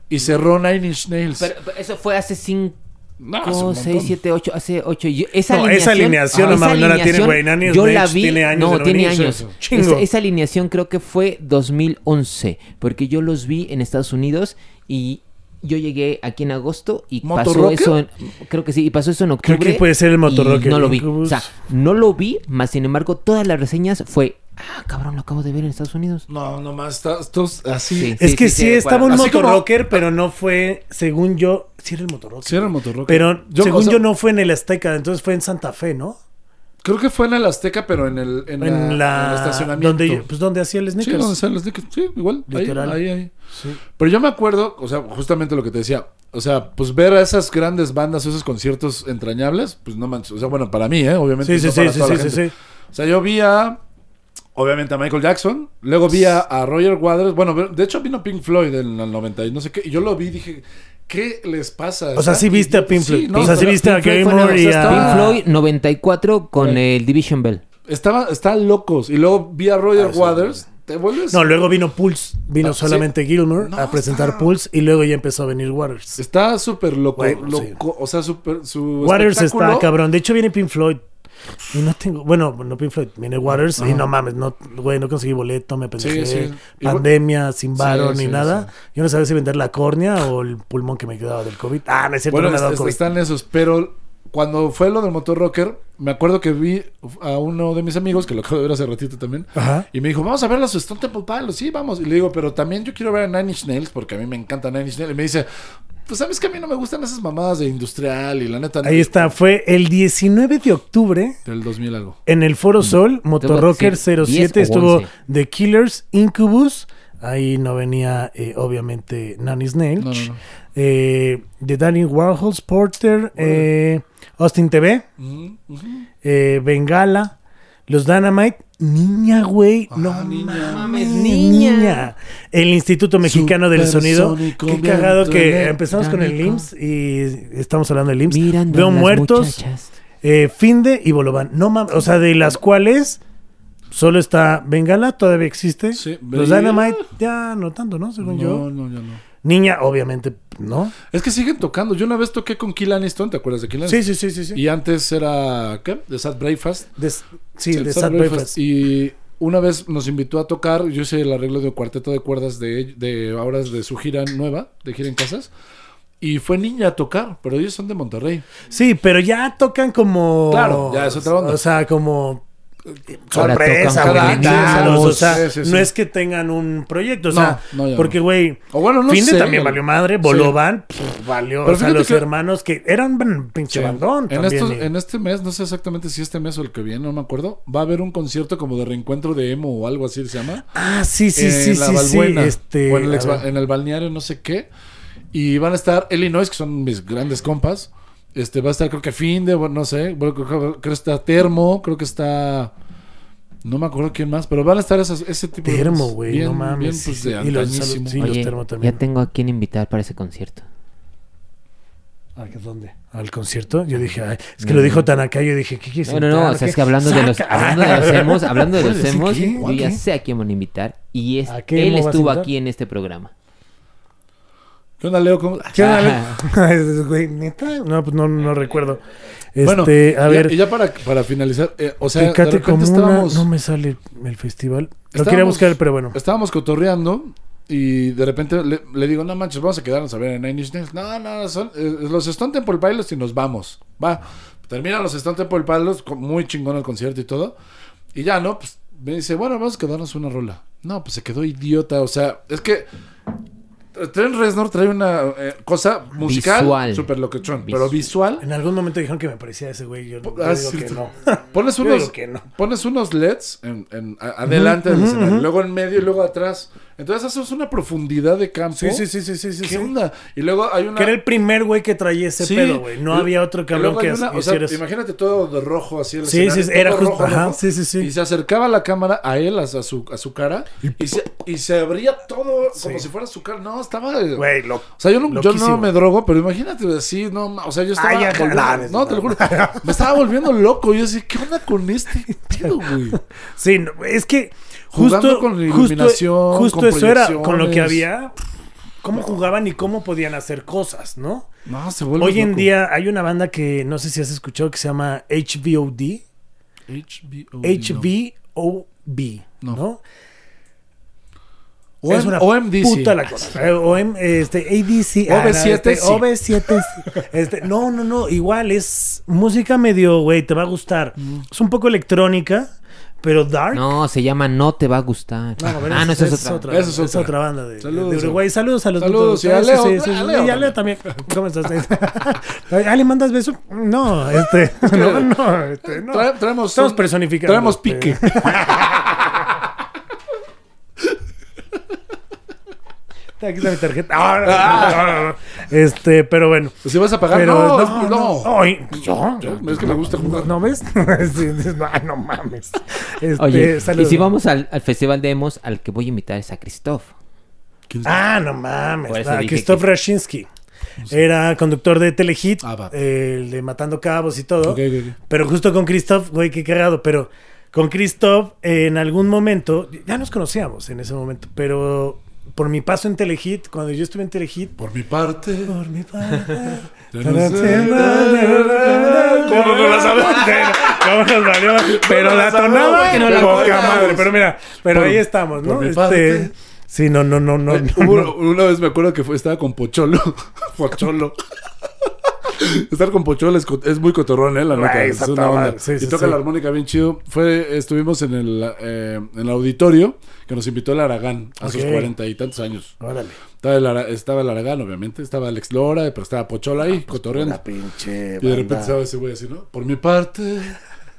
y cerró Nine Inch Nails. Pero, pero eso fue hace 5, No, un 6, montón. 7, 8. Hace 8. Esa No, alineación. esa alineación, mames, esa no la tiene, Inch Yo la vi. tiene años no, de tiene años. Esa, esa alineación creo que fue 2011. Porque yo los vi en Estados Unidos y. Yo llegué aquí en agosto y pasó ¿Motorrocker? eso en, creo que sí, y pasó eso en Creo octubre. que puede ser el y Motorrocker, No lo vi. Incubus. O sea, no lo vi, más sin embargo, todas las reseñas fue Ah, cabrón, lo acabo de ver en Estados Unidos. No, nomás estos así. Sí. Es que sí, sí, estaba un como- motorrocker, pero no fue, según yo, sí era el motorrocker. Sí era el motorrocker. Pero Yo, según o sea, yo no fue en el Azteca, entonces fue en Santa Fe, ¿no? Creo que fue en el Azteca, pero en el, en En la, la, en el estacionamiento. donde pues donde hacía el Sí, sneakers. donde están los sneakers. Sí, igual. Literal. Ahí, ahí. Sí. Pero yo me acuerdo, o sea, justamente lo que te decía. O sea, pues ver a esas grandes bandas, esos conciertos entrañables, pues no manches. O sea, bueno, para mí, ¿eh? Obviamente. Sí, sí, no sí, para sí, toda la sí, sí, sí. O sea, yo vi a. Obviamente a Michael Jackson. Luego vi a, a Roger Waters. Bueno, de hecho vino Pink Floyd en el 90 y no sé qué. Y yo lo vi y dije, ¿qué les pasa? O sea, sí viste a Pink Floyd. O sea, sí viste a Pink Floyd Gary Moore y a- estaba- Pink Floyd 94 con Bueno. el Division Bell. Estaba, estaban locos. Y luego vi a Roger Ah, sí, Waters. ¿Te vuelves? No, luego vino Pulse, vino Ah, sí. solamente Gilmour No, a presentar está- Pulse y luego ya empezó a venir Waters. Está súper loco, Bueno, sí. o sea, súper su Waters está cabrón. De hecho, viene Pink Floyd. Y no tengo, bueno, no Pink Floyd, viene Waters y Ajá. no mames, no, güey, no conseguí boleto, me pendejé. Sí, sí. Pandemia, sin varo Sí, ni nada. Yo no sabía si vender la córnea o el pulmón que me quedaba del COVID. Ah, es Bueno, me ha dado est- COVID. están esos, pero cuando fue lo del motor rocker, me acuerdo que vi a uno de mis amigos, que lo acabo de ver hace ratito también, Ajá. y me dijo, vamos a ver los Stone Temple Pilots, sí, vamos. Y le digo, pero también yo quiero ver a Nine Inch Nails, porque a mí me encanta Nine Inch Nails. Y me dice, pues sabes que a mí no me gustan esas mamadas de industrial y la neta... Ahí está, fue el 19 de octubre Del 2000 algo. en el Foro Sol, Motorrocker sí, 10 07, o estuvo 11. The Killers, Incubus. Ahí no venía, eh, obviamente, Nanny Snail. No, no, no. Eh, de Danny Warhols, Porter, eh, Austin TV, eh, Bengala, Los Dynamite, Niña, güey, Ah, no niña. mames, niña. niña. El Instituto Mexicano del Sonido. Qué cagado que empezamos con el. IMSS y estamos hablando del IMSS. Mirando Veo muertos, eh, Finde y Bolobán. No mames, o sea, de las cuales solo está Bengala, todavía existe. Sí, Los Dynamite, ya no tanto, ¿no? Según yo. No, no, ya no. Niña, obviamente, ¿no? Es que siguen tocando. Yo una vez toqué con Kill Aniston, ¿te acuerdas de Kill Aniston? Sí, sí, sí, sí. sí. Y antes era, ¿qué? The Sad Breakfast. Sí, de Sad Sad Breakfast. Y una vez nos invitó a tocar, yo hice el arreglo de un cuarteto de cuerdas de, de ahora de su gira nueva, de gira en casas. Y fue niña a tocar, pero ellos son de Monterrey. Sí, pero ya tocan como. Claro, ya es otra onda. O sea, como. Sorpresa, güey, o sea, Sí, sí, sí. no es que tengan un proyecto, o sea, no, porque, güey, bueno, no Finde sé. también valió madre, Bolovan pff, valió, Pero o sea, fíjate los que- hermanos que eran un pinche Sí. bandón En, también. estos- y- en este mes, no sé exactamente si este mes o el que viene, no me acuerdo, va a haber un concierto como de reencuentro de emo o algo así se llama. Ah, sí, sí, en sí, la sí, sí, Balbuena, este, o en el, ex- en el balneario no sé qué. Y van a estar Illinois, que son mis grandes compas. Este, va a estar creo que Finde, bueno, no sé. Bueno, creo, creo que está Termo, creo que está... No me acuerdo quién más, pero van a estar esas- ese tipo de... Termo, güey, no mames, bien, pues, de Y los sí. los termo también. ya tengo a quien invitar para ese concierto. ¿A qué- ¿Dónde? ¿Al concierto? Yo dije, ay, es que lo dijo tan acá, yo dije, ¿qué quieres No, no, no, o sea, es que hablando de los, hablando de los emos, hablando de los ¿Puedes decir emos, quién? yo ya sé a quién van a invitar. Y es, ¿A qué él estuvo aquí en este programa. ¿Qué onda, Leo? ¿Cómo- ¿Qué onda? Güey, ¿neta? No, pues no, no recuerdo. Bueno, Este, a y- ver, y ya para, para finalizar, eh, o sea, de repente Comuna, estábamos... no me sale el festival. Lo quería buscar, pero bueno. Estábamos cotorreando y de repente le, le digo, no manches, vamos a quedarnos a ver en Nine Inch Nails. No, no, son eh, los Stone Temple Pilots y nos vamos. Va, terminan los Stone Temple Pilots, muy chingón el concierto y todo. Y ya, ¿no? Pues me dice, bueno, vamos a quedarnos una rola. No, pues se quedó idiota. O sea, es que Trent Reznor trae una eh, cosa musical Visual. súper locochón, Vis- pero visual. En algún momento dijeron que me parecía ese güey. Yo, yo Ah, digo sí, que tú- no. Pones Yo unos, digo que no. pones unos LEDs en, en- a- adelante del escenario, luego en medio y luego atrás. Entonces haces una profundidad de campo. Sí, sí, sí, sí, sí, sí. ¿Qué sí. onda? Y luego hay una. Que era el primer güey que traía ese Sí. pedo, güey. No Y- había otro cabrón luego que hay una- o sea, eso. imagínate todo de rojo así el Sí, sí, era justo- rojo, ajá, rojo, sí, sí, sí. Y se acercaba la cámara a él, a, a su, a su cara, y, se, y se abría todo como Sí. si fuera su cara. No, estaba. Güey, lo... O sea, yo no, yo Loquísimo. no me drogo, pero imagínate así, no, o sea, yo estaba Ay, volviendo- no, no, no, te lo juro, me estaba volviendo loco. Yo decía, ¿qué onda con este pedo, güey? Sí, no, es que Jugando justo, con la justo- iluminación, justo con eso era con lo que había. Cómo jugaban y cómo podían hacer cosas, ¿no? No, se vuelve Hoy en día hay una banda que no sé si has escuchado que se llama HVOD. HBO. HVOB, No. ¿no? O es una OMDC. puta la cosa. Eh, OM, este, ADC. ah, no, OV7 este, sí. OV7. Este, no, no, no. Igual es música medio, güey, te va a gustar. Es un poco electrónica, pero Dark. No, se llama No te va a gustar. No, a ver, ah, no, esa esa es otra. Esa es es otra. banda de, Saludos. de Uruguay. Saludos a los Saludos, dos. y a Leo. sí, sí, A Leo y a Leo también. ¿Cómo estás? ¿Ah, le mandas besos? No, este. No, no, este. No. Trae- traemos Estamos un- personificando. Traemos este. pique. Aquí está mi tarjeta. Ah, no. Este, pero bueno. Si vas a pagar, Pero no, no, es- no. no. Ay, ¿yo? Es que me gusta jugar. ¿No ves? Sí, no, ay, no mames. Este, Oye, y si vamos al, al festival de emos, al que voy a invitar es a Christoph. Ah, no mames. Ah, Christoph que- Rashinsky. Era conductor de Telehit, Ah, eh, el de Matando Cabos y todo. Ok, ok, ok. Pero justo con Christoph, güey, qué cagado. Pero con Christoph, eh, en algún momento, ya nos conocíamos en ese momento, pero por mi paso en Telehit, cuando yo estuve en Telehit, Por mi parte. por mi parte. ¿Cómo no la sabemos? ¿Cómo nos valió? Pero la tonada, no la poca madre. Pero mira, pero Por- ahí estamos, ¿no? por mi Este, parte. sí, no, no, no, no. Eh, no, hubo- no. Una vez me acuerdo que fue, estaba con Pocholo. Pocholo. Estar con Pocholo es, es muy cotorrón, ¿eh? La neta. está Es una onda. madre. Sí, y sí, toca sí. la armónica bien chido. Fue, estuvimos en el, eh, en el auditorio que nos invitó el Aragán a sus cuarenta y tantos años. Órale. Estaba el, Ara- estaba el Aragán, obviamente. Estaba Alex Lora, pero estaba Pocholo ahí, cotorreando. La pinche. Y de repente estaba ese güey así, ¿no? Por mi parte,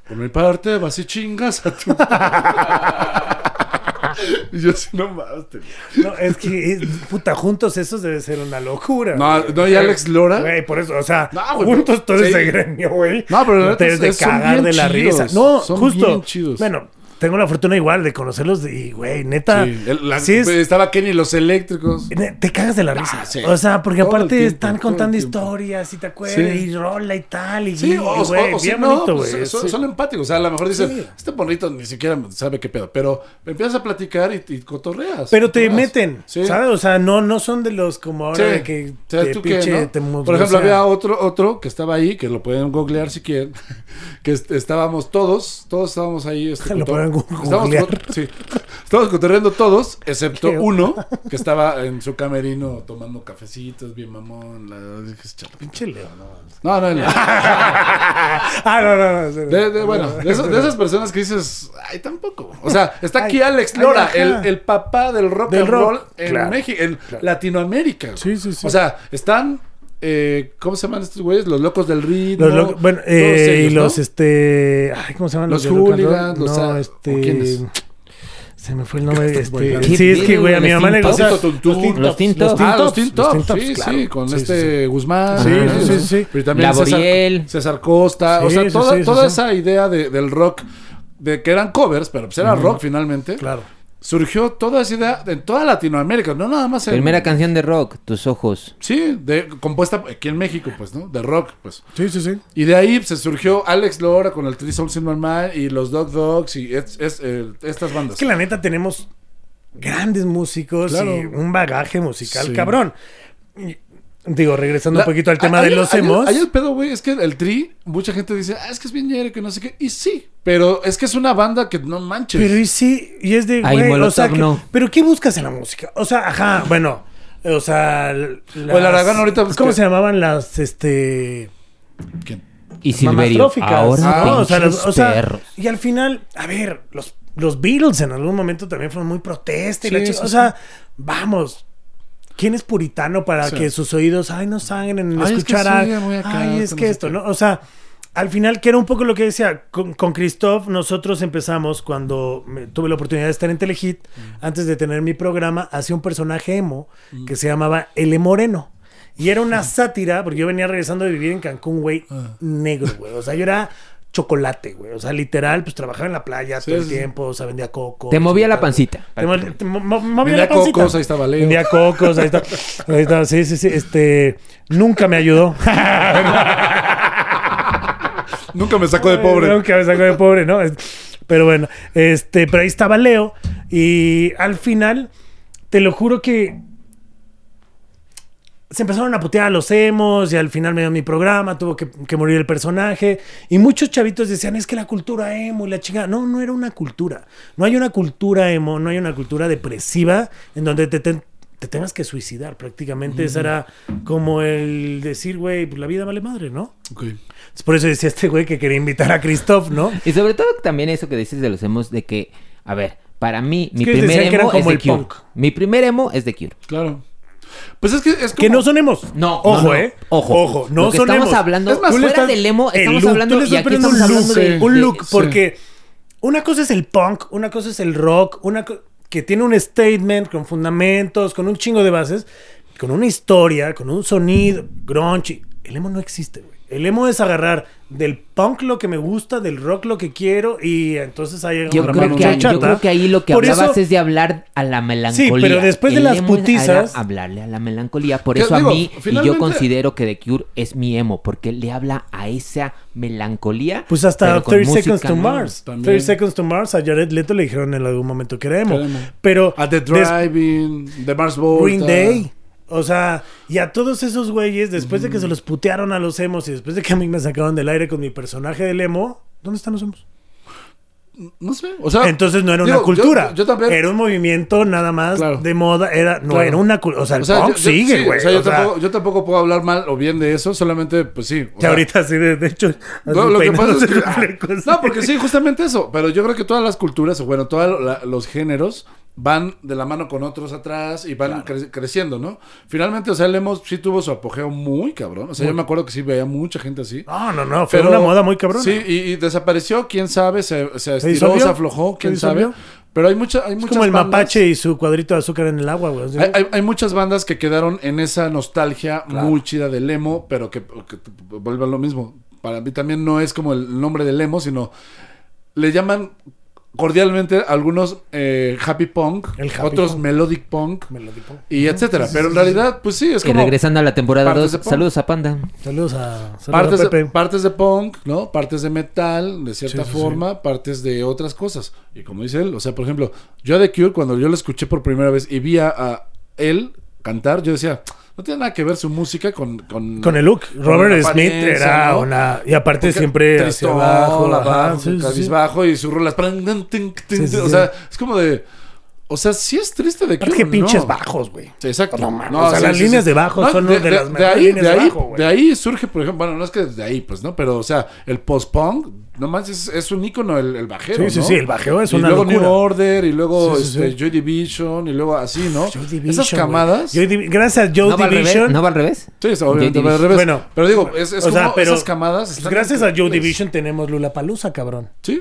por mi parte, vas y chingas a tu. y yo así, no más. te- No, es que, es- puta, juntos esos debe ser una locura. No, güey. no, y Alex Lora. Güey, por eso, o sea, No, güey, juntos todo sí. ese gremio, güey. No, pero neta Te es- de cagar de la chidos, risa. No, son justo. bien chidos. Bueno, tengo la fortuna igual de conocerlos y, güey, neta. Sí, el- la- sí es- estaba Kenny los eléctricos. Te cagas de la risa. Ah, sí. O sea, porque Todo aparte tiempo, están contando historias y te acuerdas y rola y tal. Y, Sí, o, güey, o bien no, bonito, güey. son, empáticos. O sea, a lo mejor dicen, este porrito ni siquiera sabe qué pedo. Pero empiezas a platicar y, y cotorreas. Pero te meten. ¿sabes? O sea, no, no son de los como ahora de que ¿Sabes te pinche, no? te Por ejemplo, había otro, otro que estaba ahí, que lo pueden googlear si quieren, que est- estábamos todos, todos estábamos ahí. Este, Googlear. co- sí. Cotorreando todos, excepto Qué- uno, que estaba en su camerino tomando cafecitos, bien mamón. La. Pinche Leo, no. no, no, ah, no, no, no. De, de- bueno, de, esas personas que dices, ay, tampoco. O sea, está aquí Ay, Alex Lora, el, el papá del rock Del and rock, roll en claro, México, en claro. Latinoamérica. Sí, sí, sí. O sea, están, eh, ¿cómo se llaman estos güeyes? Los locos del ritmo. Los lo- bueno, eh, ellos, y ¿no? los, este. Ay, ¿cómo se llaman? Los roll? hooligans, los No, a- ¿o este. quiénes? Se me fue el nombre. Este, sí, es que, güey, a mi ¿Los mamá le gusta. Los Tin Los Tin Tops. Ah, los Tops, Tin Tops, Tin Tops, sí, claro. sí, con Sí, sí, este Guzmán. Sí, sí, sí. Pero también. César, César Costa, o sea, sí, toda, toda sí. esa idea de- del rock, de que eran covers, pero pues era rock finalmente. Claro. Surgió toda esa idea en toda Latinoamérica, no nada más en... Primera canción de rock, Tus ojos. Sí, de, compuesta aquí en México, pues, ¿no? De rock, pues. Sí, sí, sí. Y de ahí se surgió Alex Lora con el Three Souls in My Mind y los Dog Dogs y es, es, eh, estas bandas. Es que la neta tenemos grandes músicos Claro. y un bagaje musical Sí. cabrón. Y, digo, regresando La- un poquito al tema de los emos. Ahí el pedo, güey, es que el Tri, mucha gente dice, ah, es que es bien ñero, que no sé qué. Y sí, pero es que es una banda que no manches. Pero y sí, y es de, güey, o sea, que- no. pero ¿qué buscas en la música? O sea, ajá, bueno, o sea, las- O el Aragán ahorita, ¿cómo se llamaban las, este, ¿Quién? Y Silverio. Ahora ¿no? O sea, las- o sea, y al final, a ver, los, los Beatles en algún momento también fueron muy protesta y Sí, la chica- sí, o sea, vamos. ¿Quién es puritano para Sí. que sus oídos, ay, no sangren en Ay, es que acá, ay, es que esto. ¿no? O sea, al final, que era un poco lo que decía, con, con Christoph, nosotros empezamos cuando me- tuve la oportunidad de estar en Telehit, Mm. antes de tener mi programa, hacía un personaje emo que se llamaba L. Moreno. Y era una sátira, porque yo venía regresando de vivir en Cancún, güey, Ah. negro, güey. O sea, yo era chocolate, güey. O sea, literal, pues trabajaba en la playa Sí, todo el sí, tiempo, o sea, vendía coco. Te movía la tal. pancita. Te mo- te mo- mo- movía Vendía la pancita. cocos, ahí estaba Leo. Vendía cocos, ahí está. Ahí está, sí, sí, sí. Este, nunca me ayudó. Nunca me sacó de pobre. Nunca me sacó de pobre, ¿no? Pero bueno, este, pero ahí estaba Leo. Y al final, te lo juro que se empezaron a putear a los emos y al final me dio mi programa, tuvo que, que morir el personaje. Y muchos chavitos decían, es que la cultura emo y la chica. No, no era una cultura. No hay una cultura emo, no hay una cultura depresiva en donde te, te- te tengas que suicidar. Prácticamente ese era como el decir, güey, pues la vida vale madre, ¿no? Ok. Es por eso decía este güey que quería invitar a Christoph, ¿no? Y sobre todo también eso que dices de los emos, de que, a ver, para mí, mi primer emo es como de el Cure. punk. Mi primer emo es de Cure. Claro. Pues es que es como... Que no son emos. No, ojo, no, no. ¿eh? Ojo, Ojo, no Lo que son estamos hablando, Es más, fuera estás- del emo, estamos look, hablando- y aquí estamos un hablando look, de- Un de- look, sí. porque una cosa es el punk, una cosa es el rock, una que tiene un statement con fundamentos, con un chingo de bases, con una historia, con un sonido, grunge. El emo no existe, güey. El emo es agarrar del punk lo que me gusta, del rock lo que quiero, y entonces ahí Yo creo, que, ahí- yo creo que ahí lo que Por hablabas eso- es de hablar a la melancolía. Sí, pero después de las emo era putizas- hablarle a la melancolía. Por eso digo, a mí, y yo considero que The Cure es mi emo, porque le habla a esa melancolía. Pues hasta pero con 30 música, Seconds to. Mars. También. 30 Seconds to Mars, a Jared Leto le dijeron en algún momento que era emo. Pero A The Driving, The Mars Volta. Green Day. O sea, y a todos esos güeyes, después de que se los putearon a los emos y después de que a mí me sacaron del aire con mi personaje del emo, ¿dónde están los emos? No sé. O sea, Entonces no era digo, una cultura. Yo, yo también. Era un movimiento nada más Claro. de moda. Era, no Claro. era una cultura. O sea, el o sea, punk yo- sigue, sí, güey. o sea, yo, O sea, tampoco, yo tampoco puedo hablar mal o bien de eso, solamente, pues sí. o que ahorita sí, de, de hecho. No, lo que pasa es que, flecos. no, porque sí, justamente eso. Pero yo creo que todas las culturas, o bueno, todos los géneros van de la mano con otros atrás y van cre- creciendo, ¿no? Finalmente, o sea, el emo sí tuvo su apogeo muy cabrón. O sea, yo me acuerdo que sí veía mucha gente así. No, no, no. Fue una moda muy cabrona. Sí, y, y desapareció, quién sabe, se, se estiró, se aflojó, ¿Se quién sabe. Pero hay, mucha, hay Es muchas como el bandas- mapache y su cuadrito de azúcar en el agua, güey. Hay, hay- hay muchas bandas que quedaron en esa nostalgia muy chida del emo, pero que, que vuelve a lo mismo. Para mí también no es como el nombre del emo, sino le llaman cordialmente algunos eh, happy punk, El happy otros punk. melodic punk y etcétera. Pero en realidad, pues sí, es Y como regresando a la temporada partes 2, de punk. saludos a Panda. Saludos a, saludos partes a de, Pepe. partes de punk, ¿no? Partes de metal, de cierta Sí, sí, forma, partes de otras cosas. Y como dice él, o sea, por ejemplo, yo a The Cure, cuando yo lo escuché por primera vez y vi a, a él cantar, yo decía, no tiene nada que ver su música con... Con, Con el look. Robert Smith era ¿no? una. Y aparte Porque siempre hacia tristón, abajo. ajá, abajo, sí, sí, sí. cabizbajo y sus rolas. O sea, es como de... O sea, sí es triste de Aparte Cure, que pinches ¿no? bajos, güey. Sí, exacto. No mames, o sea, las líneas de bajo son de, de las de mejores ahí, líneas de de ahí, bajo, güey. de ahí surge, por ejemplo, bueno, no es que de ahí, pues, ¿no? Pero, o sea, el post-punk, nomás es, es un ícono el, el bajero, Sí, sí, ¿no? sí, el bajeo es y una luego locura. New Order, y luego Sí, sí, este, sí. Joy Division, y luego así, ¿no? Joy Division, Esas camadas... Joy Divi- Gracias a Joe ¿No revés? Division. ¿No va al revés? Sí, es obviamente Joy va al revés. Bueno, pero digo, es, es o sea, como pero esas camadas... pues gracias a Joe increíbles. Division tenemos Lula Palusa, cabrón. Sí.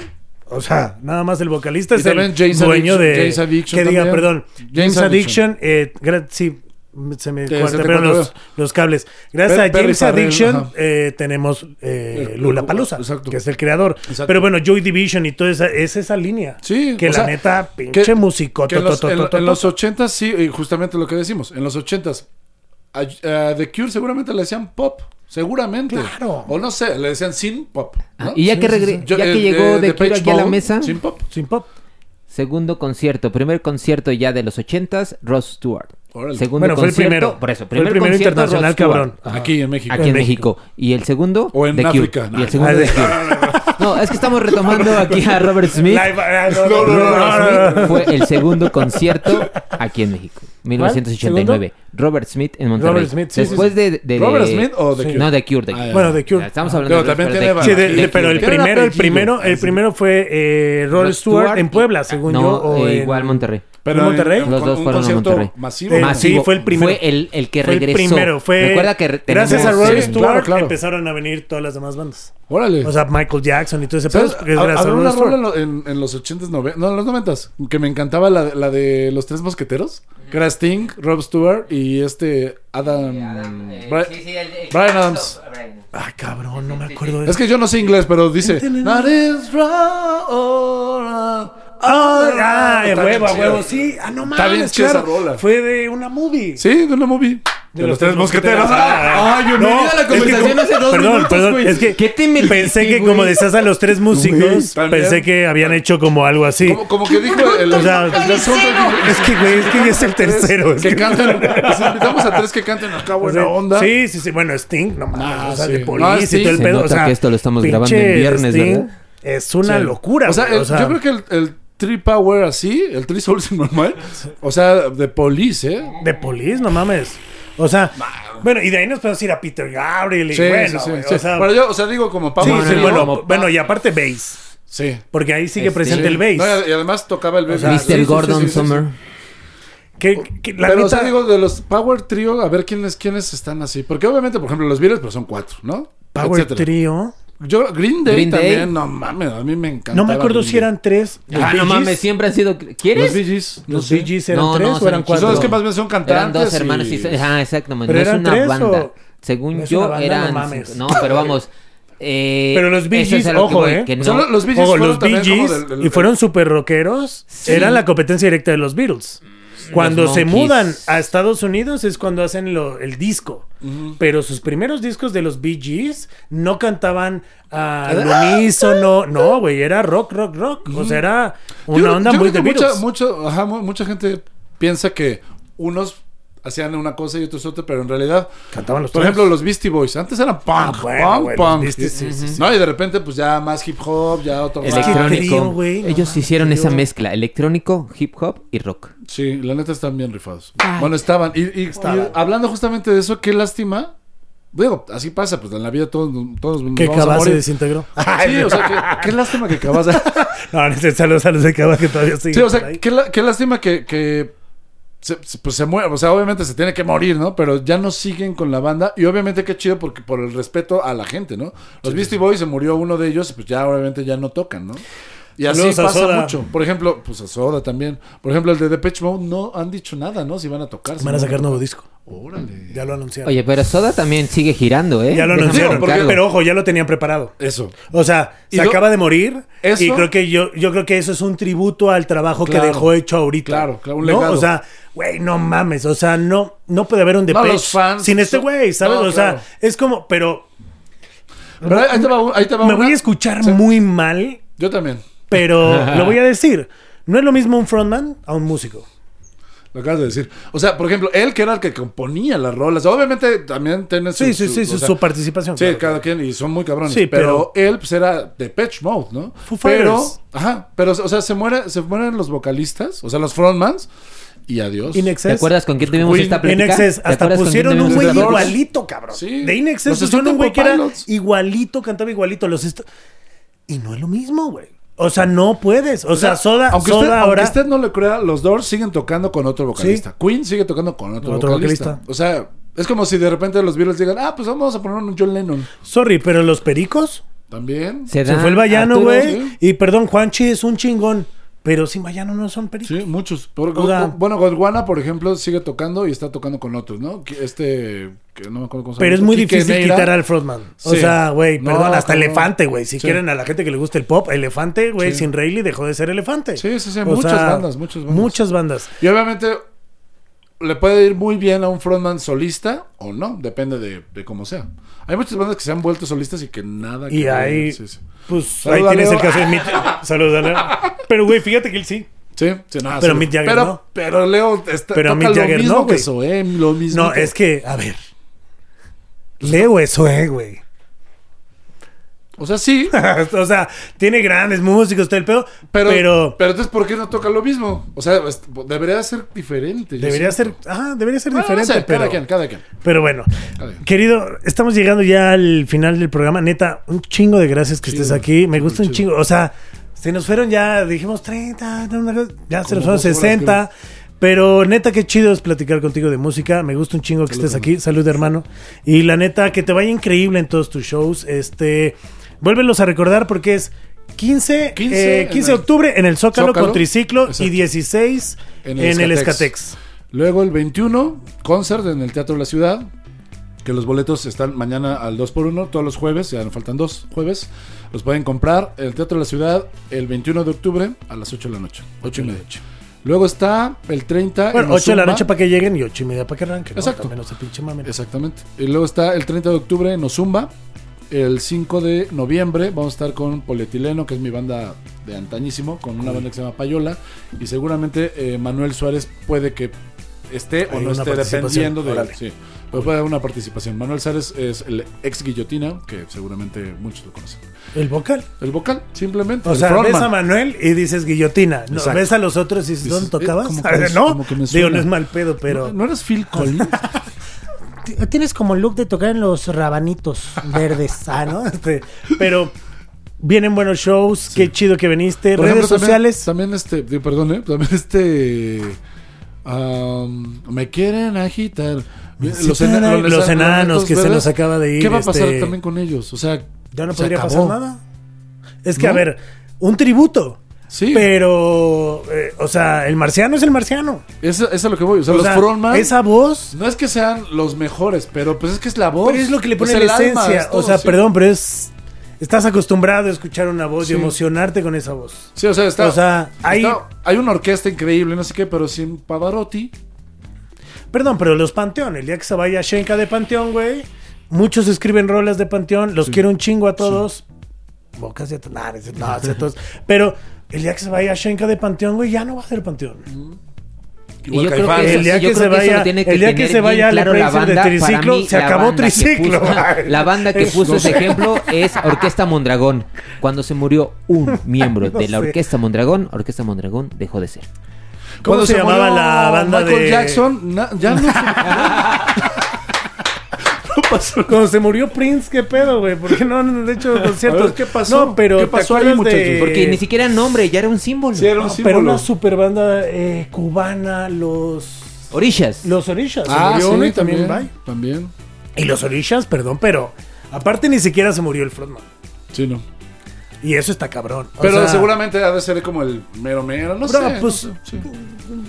O sea, nada más el vocalista Y es el James dueño Addiction- de. James Addiction que diga, perdón. James James, Addiction. Eh, sí, se me cuartearon los, cables. Gracias Per- a James Addiction eh, tenemos eh, Lula Palusa, que es el creador. Exacto. Pero bueno, Joy Division y toda esa, es esa línea. Sí, Que la sea, neta, pinche músico. en los, en, en los 80 sí, justamente lo que decimos, en los 80 a, a The Cure seguramente le decían pop, seguramente. Claro. O no sé, le decían sin pop. ¿no? Ah, y ya que, sí, sí. regre- Yo- ya eh, que llegó eh, de Cure Depeche aquí a la mesa, Sin pop. Sin pop. segundo concierto, primer concierto ya de los 80s, Ross Stewart. Órale. Segundo Bueno, fue el primero. por eso, Fue el primer primero internacional, cabrón. Ajá. Aquí en México. Aquí en, En México. Y el segundo, O en The Cure. África. Y el segundo, Ah, The de- Cure. No, es que estamos retomando aquí a Robert Smith. Ah, no, no, no, Robert no, no, no, no. Smith fue el segundo concierto aquí en México. 1989. Robert Smith en Monterrey. Robert Smith, sí, Después sí, de, de- ¿Robert de- Smith o The Sí. Cure? No, The Cure. The Ah, Cure. ya. Bueno, The Cure. Estamos Ah, hablando pero de también Sí, Cure. de- pero el primero, el primero, el Ah, sí. primero fue eh, Rod Stewart en Puebla, según no, yo. O eh, en- igual Monterrey. Pero ¿En Monterrey? Los con dos un fueron a concierto Monterrey. masivo. Eh, ¿no? sí, fue el primero. Fue el, el que Fue el regresó. primero, fue Recuerda que gracias a Sí, Stewart claro, claro. empezaron a venir todas las demás bandas. Órale. O sea, Michael Jackson y todo ese pedo. ¿Sabes? porque es Ha- gracias a Había Rod una rola en, en, en los 80s, nove- no, en los 90s, que me encantaba la, la de los tres mosqueteros. Que era Sting, Rob Stewart y este Adam... Bri- Brian Adams. Ay, cabrón, no me acuerdo de Es que yo no sé inglés, pero dice... "That is right". Ah, de Está huevo, a huevo, sí. Ah, no Está bien mames, chida claro. esa rola. Fue de una movie. Sí, de una movie. De, los, tres mosqueteros. Ah, Ay, bienvenida a la es que conversación hace dos Perdón, minutos, perdón. güey. Es que ¿Qué te metiste, pensé que güey? como decías a los tres músicos, pensé que habían hecho como algo así. Como, como que dijo el, O sea, el soundtrack, dijo, Es que, güey, es que ya es el tercero. es Que que- canten. Les invitamos a tres que canten acá O buena sea, onda. Sí, sí, sí. Bueno, Sting, no mames. Ah, o sea, sí. de No, Police Sting. y todo el Se pedo. o nota sea, que esto lo estamos grabando en viernes, Sting ¿verdad? Es una Sí. locura. O sea, el- yo creo que el, el Power así, el Tree Souls normal. O sea, de Police, ¿eh? De Police, no mames. O sea, bueno, y de ahí nos podemos ir a Peter Gabriel y Sí, bueno, sí, sí, güey, sí. o sea, Pero yo, o sea, digo como no, sí, bueno, como- bueno, y aparte bass, Sí. porque ahí sigue Este, presente el No, bass. y además tocaba el bass. sea, Sí, Mr. Gordon sí, sí, sí. Summer. Que, que la Pero, o sea, digo, de los Power Trio, a ver quiénes, quiénes están así. Porque obviamente, por ejemplo, los Beatles, pero son cuatro, ¿no? Power Etcétera. Trio. Yo, Green Day Green Day. también, no mames, a mí me encanta. No me acuerdo si eran tres. Los Ah, Bee no Gees. mames, siempre han sido. Los ¿Quieres? Bee Gees. no ¿Los sé. Bee Gees eran No, tres no, o son eran cuatro? Son los que más bien son cantantes. Eran dos y- hermanos y... Ah, exactamente. Pero no es eran una tres, banda. o- Según no es yo, una banda, eran... no mames. No, pero vamos... eh, Pero los Bee eso es Gees, a lo que ojo, voy, ¿eh. que O sea, no- los Bee Gees Ojo, fueron los Bee también como Gees del- del- y fueron super rockeros. Eran la competencia directa de los Beatles. Cuando Los se mudan a Estados Unidos es cuando hacen lo- el disco. Pero sus primeros discos de los Bee Gees no cantaban al unísono. No, güey, era rock, rock, rock. O sea, era una Yo- onda yo muy creo de que mucha, mucho- ajá, mu- mucha gente piensa que unos hacían una cosa y otros otra, pero en realidad, Cantaban los por tres. ejemplo, los Beastie Boys, antes eran punk, Ah, bueno, punk. Beastie, sí, sí, sí. No, y de repente, pues ya más hip hop, ya otro Electrónico. no Ellos hicieron esa mezcla, electrónico, hip hop y rock. Sí, la neta están bien rifados. Bueno, estaban. Y, y- Estaban. y hablando justamente de eso, qué lástima. Digo, así pasa, pues en la vida todos, todos nos Que vamos a Cabá se desintegró. Sí, o sea, qué, qué lástima que Cabá se- No, saludos a los de Cabá que todavía siguen Sí, o sea, qué, la- qué lástima que, que se, se- pues se muere. O sea, obviamente se tiene que morir, ¿no? Pero ya no siguen con la banda. Y obviamente qué chido porque por el respeto a la gente, ¿no? Los Beastie Boys se murió uno de ellos y pues ya obviamente ya no tocan, ¿no? Y así Saludos pasa Soda. mucho. Por ejemplo, pues a Soda también. Por ejemplo, el de Depeche Mode no han dicho nada, ¿no? Si van a tocar. si Van a no sacar nuevo disco. Órale. Ya lo anunciaron. Oye, pero Soda también sigue girando, ¿eh? ya lo anunciaron. Pero ojo, ya lo tenían preparado. Eso. O sea, se lo- acaba de morir Eso- y creo que yo, yo creo que eso es un tributo al trabajo Claro. que dejó hecho ahorita. Claro, claro, un ¿no? legado. O sea, güey, no mames, o sea, no no puede haber un No, Depeche fans sin este güey, ¿sabes? No, o sea, claro. es como, pero Pero ahí, te va, ahí te va me una- voy a escuchar Sí. muy mal, Yo también. pero lo voy a decir. No es lo mismo un frontman a un músico. Lo acabas de decir. O sea, por ejemplo, él que era el que componía las rolas. Obviamente también tiene su. Sí, sí, sí, o su, sea, participación. Sí, claro. cada quien, y son muy cabrones. Sí, pero, pero- él, pues era de Patch Mode, ¿no? Foo pero, ajá, pero, o sea, se muere, se mueren los vocalistas, o sea, los frontmans, y adiós. ¿Te acuerdas con quién tuvimos Queen, esta plática? Excess, ¿Te hasta pusieron un tuvimos güey igualito, cabrón. Sí. De In Excess Los pusieron un güey que era igualito, cantaba igualito. Los est- y no es lo mismo, güey. O sea, no puedes. O, sea, Soda, aunque, Soda usted, ahora. aunque usted no le crea, los Doors siguen tocando con otro vocalista. Queen sigue tocando con otro, Otro vocalista. vocalista. O sea, es como si de repente los Beatles digan, ah, pues vamos a poner un John Lennon. Sorry, pero los pericos. También. Se, Se fue el Vallano, güey. sí. Y perdón, Juanchi es un chingón. Pero sin Vallano no son pericos. Sí, muchos. Por- O sea- bueno, Godwana, por ejemplo, sigue tocando y está tocando con otros, ¿no? Este, que no me acuerdo cómo se Pero es llama. muy Quique difícil Neira. quitar al frontman. O Sí. sea, güey, No, perdón, hasta. Elefante, güey. Si Sí. quieren a la gente que le gusta el pop, Elefante, güey, Sí. sin Rayleigh dejó de ser Elefante. Sí, sí, sí, O muchas sea, bandas, muchas bandas. Muchas bandas. Y obviamente le puede ir muy bien a un frontman solista o no, depende de, de cómo sea. Hay muchas bandas que se han vuelto solistas y que nada que Y ver, ahí, sí, sí. pues, ahí tienes Leo. el caso de Mick. Saludos. Pero, güey, fíjate que él sí. Sí, sí, nada, Pero. Mick Jagger pero, no. Pero Leo está, Pero toca Mick lo Jagger mismo no, que. Zoé, lo mismo. No, que- es que, a ver. Leo eso, eh, güey. O sea, sí, o sea, tiene grandes músicos, todo el pedo. pero, Pero, pero, entonces, ¿por qué no toca lo mismo? O sea, debería ser diferente. debería ser. Ah, debería ser Bueno, no diferente. sé, pero, cada quien, cada quien. pero bueno, quien. querido, estamos llegando ya al final del programa. Neta, un chingo de gracias que Chido, estés aquí. Me gusta un chingo. O sea, se nos fueron ya, dijimos 30, no, una cosa- ya se nos fueron dos horas, 60. Pero neta, qué chido es platicar contigo de música. Me gusta un chingo que Salud, estés aquí. Salud, hermano. Y la neta, que te vaya increíble en todos tus shows. Este, vuélvelos a recordar porque es 15, 15 eh, 15 en de el octubre en el Zócalo, Zócalo. con Triciclo y Exacto. 16 en el, Escatex. Luego el 21, concert en el Teatro de la Ciudad. Que los boletos están mañana al 2x1, todos los jueves, ya nos faltan dos jueves. Los pueden comprar en el Teatro de la Ciudad el 21 de octubre a las 8 de la noche. 8 y media. Luego está el 30. Bueno, en 8 de la noche para que lleguen y 8 y media para que arranquen. Exacto. No. Exactamente. Y luego está el 30 de octubre en Ozumba. El 5 de noviembre vamos a estar con Polietileno, que es mi banda de antañísimo, con una banda que se llama Payola. Y seguramente eh, Manuel Suárez puede que esté o no esté dependiendo de. Órale. Sí, pero puede haber una participación. Manuel Sares es el ex guillotina, que seguramente muchos lo conocen. El vocal. El vocal, simplemente. O el sea, frontman. ves a Manuel y dices guillotina. No, Exacto. ves a los otros y dices, ¿dónde eh, tocabas? como que no, como que me digo, no es mal pedo, pero... ¿No, ¿no eres Phil Collins? Tienes como el look de tocar en los rabanitos verdes, ah, ¿no? Este, pero vienen buenos shows, qué chido que viniste. Por Redes ejemplo, sociales. También, este, perdón, ¿eh? También este. me quieren agitar. Los enanos, los enanos que se nos acaba de ir. ¿Qué va a pasar este, también con ellos? O sea, Ya no se podría acabó. pasar nada. Es que, ¿No? a ver, un tributo. Sí, Pero, eh, o sea, el marciano es el marciano. eso, eso es a lo que voy. O sea, O los sea, frontman. esa voz No es que sean los mejores, pero pues es que es la voz. Pero es lo que le pone es la esencia. o sea, perdón, pero es. Estás acostumbrado a escuchar una voz Sí. y emocionarte con esa voz. Sí, o sea, está, O sea, hay- está- hay una orquesta increíble, no sé qué, pero sin Pavarotti. Perdón, pero los Panteón, el día que se vaya Shenka de Panteón, güey, muchos escriben rolas de Panteón, los quiero un chingo a todos. Bocas de todos. Pero el día que se vaya Shenka de Panteón, güey, ya no va a ser Panteón. Y yo creo que El día que se vaya- el día que se vaya claro la Empresa de banda. triciclo, mí, se acabó banda que triciclo. puso- la banda que puso no ese sé. ejemplo es Orquesta Mondragón. Cuando se murió un miembro No de la. Orquesta Mondragón, Orquesta Mondragón dejó de ser. ¿Cómo Cuando se, llamaba murió la banda Michael de Jackson, na- ya no. no pasó. Cuando se murió Prince, qué pedo, güey, porque no han hecho conciertos. Ver, ¿qué pasó? No, pero ¿Qué ¿te pasó ahí, muchachos? de- Porque ni siquiera era nombre, ya era un símbolo. Sí, era un No, símbolo. pero una super banda eh, cubana, los Orishas. los Orishas, se Ah, murió sí, uno y también, también. bye. También. Y los Orishas, perdón, pero aparte ni siquiera se murió el frontman. Sí, no. Y eso está cabrón. O Pero sea, seguramente ha de ser como el mero mero, no Bro, sé. pues, no sé, sí.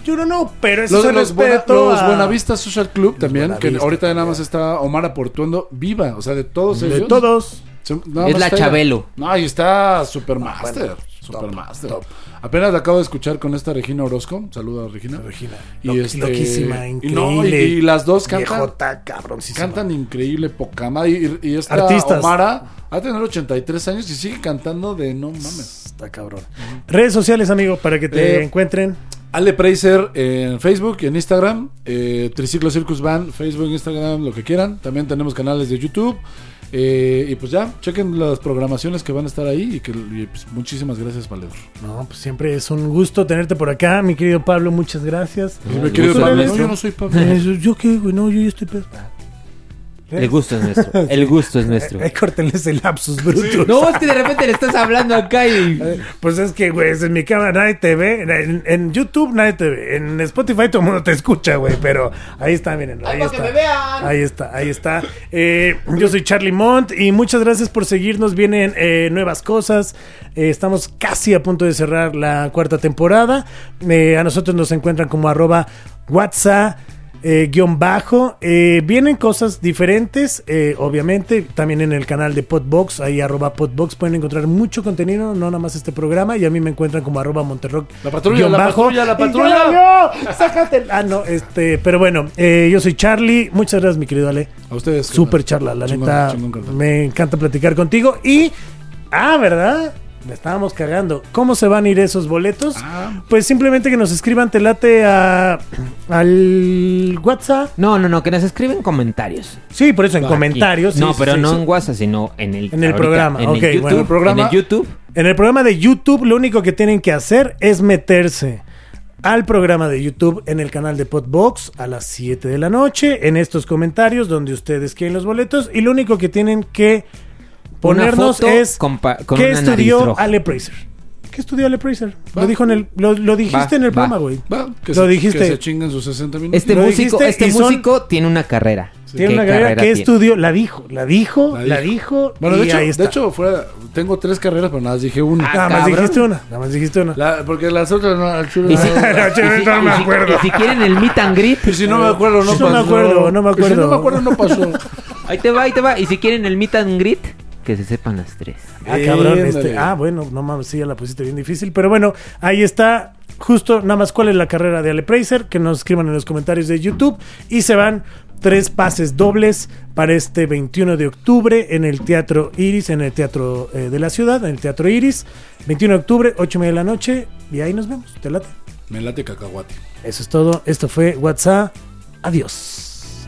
Yo no, no, pero eso Los, es los, Buena- los a- Buenavista Social Club también, que ahorita nada más está Omar Aportuendo viva, o sea, de todos de ellos. todos. Se- nada Es la. Chabelo. No, y está Supermaster. bueno, Supermaster. top. Apenas la acabo de escuchar con esta Regina Orozco. Saluda Regina. Regina, Y este- loquísima, increíble. no, y- y las dos cantan- Viejota. Cantan increíble, poca madre. Y, y esta Artistas. Omara va a tener 83 años y sigue cantando de no mames. Está cabrón. Redes sociales, amigo, para que te Eh, encuentren. Ale Preiser en Facebook y en Instagram. Eh, Triciclo Circus Band, Facebook, Instagram, lo que quieran. También tenemos canales de YouTube. Eh, y pues ya, chequen las programaciones que van a estar ahí. Y que y, pues, muchísimas gracias, Valedor. No, pues siempre es un gusto tenerte por acá, mi querido Pablo, muchas gracias. No, Mi el querido gusto es Pablo, no, yo no soy Pablo. ¿Yo qué, güey? No, yo ya estoy pedo. El gusto es nuestro. El gusto es nuestro. Eh, córtenle ese lapsus bruto. No, es que de repente le estás hablando acá y. Eh, Pues es que, güey, es en mi cámara nadie te ve. En, en YouTube nadie te ve. En Spotify todo el mundo te escucha, güey. Pero ahí está, miren. Ahí está. Ahí está, ahí está. Eh, yo soy Charlie Mont y muchas gracias por seguirnos. Vienen eh, nuevas cosas. Eh, estamos casi a punto de cerrar la cuarta temporada. Eh, a nosotros nos encuentran como arroba WhatsApp. Eh, guion bajo. Eh, vienen cosas diferentes, eh, obviamente, también en el canal de Podbox, ahí arroba Podbox pueden encontrar mucho contenido, no nada más este programa, y a mí me encuentran como arroba Monterrock. La patrulla, la bajo. patrulla, la patrulla. valió, sácate. Ah, no, este, pero bueno, eh, yo soy Charlie, muchas gracias mi querido Ale. A ustedes. Súper charla, la Chingón, neta, chingón, me encanta platicar contigo y, ah, ¿verdad? Me estábamos cagando. ¿Cómo se van a ir esos boletos? Ah. Pues simplemente que nos escriban, te late a, al WhatsApp. No, no, no, que nos escriben comentarios. Sí, por eso en Aquí. comentarios. no, sí, pero sí, no sí. en WhatsApp, sino en el, En el programa, En ok, el YouTube. bueno, el programa- En el YouTube. En el programa de YouTube, lo único que tienen que hacer es meterse al programa de YouTube en el canal de Podbox a las 7 de la noche, en estos comentarios donde ustedes quieren los boletos, y lo único que tienen que ponernos foto es con con ¿qué una estudió. Ale Prazer? ¿Qué estudió Ale Prazer? Va. Lo dijo en el, lo, lo dijiste Va, en el va. programa, güey. Que, Lo se, dijiste. que se chinguen sus 60 minutos. Este Lo músico, este son- músico tiene una carrera. Tiene ¿Qué una carrera que tiene? estudió, la dijo, la dijo, La la dijo. dijo, Bueno, y de hecho, de hecho fuera, tengo tres carreras, pero nada más dije una. Ah, nada más cabrón. dijiste una, nada más dijiste una. La- porque las otras no, al chulo Y si, no. No, y si- no me y si- acuerdo. y si quieren el meet and greet, Y si no me acuerdo, no No pasó. me acuerdo, no me Y si acuerdo. no me acuerdo, no pasó. ahí te va, ahí te va. Y si quieren el meet and greet, que se sepan las tres. Ah, cabrón, este. Ah, bueno, no mames, sí, ya la pusiste bien difícil. Pero bueno, ahí está. Justo, nada más cuál es la carrera de Ale Prazer, que nos escriban en los comentarios de YouTube. Y se van tres pases dobles para este 21 de octubre en el Teatro Iris, en el Teatro eh, de la Ciudad, en el Teatro Iris. 21 de octubre, 8 y media de la noche. Y ahí nos vemos. Te late. Me late cacahuate. Eso es todo. Esto fue WhatsApp. Adiós.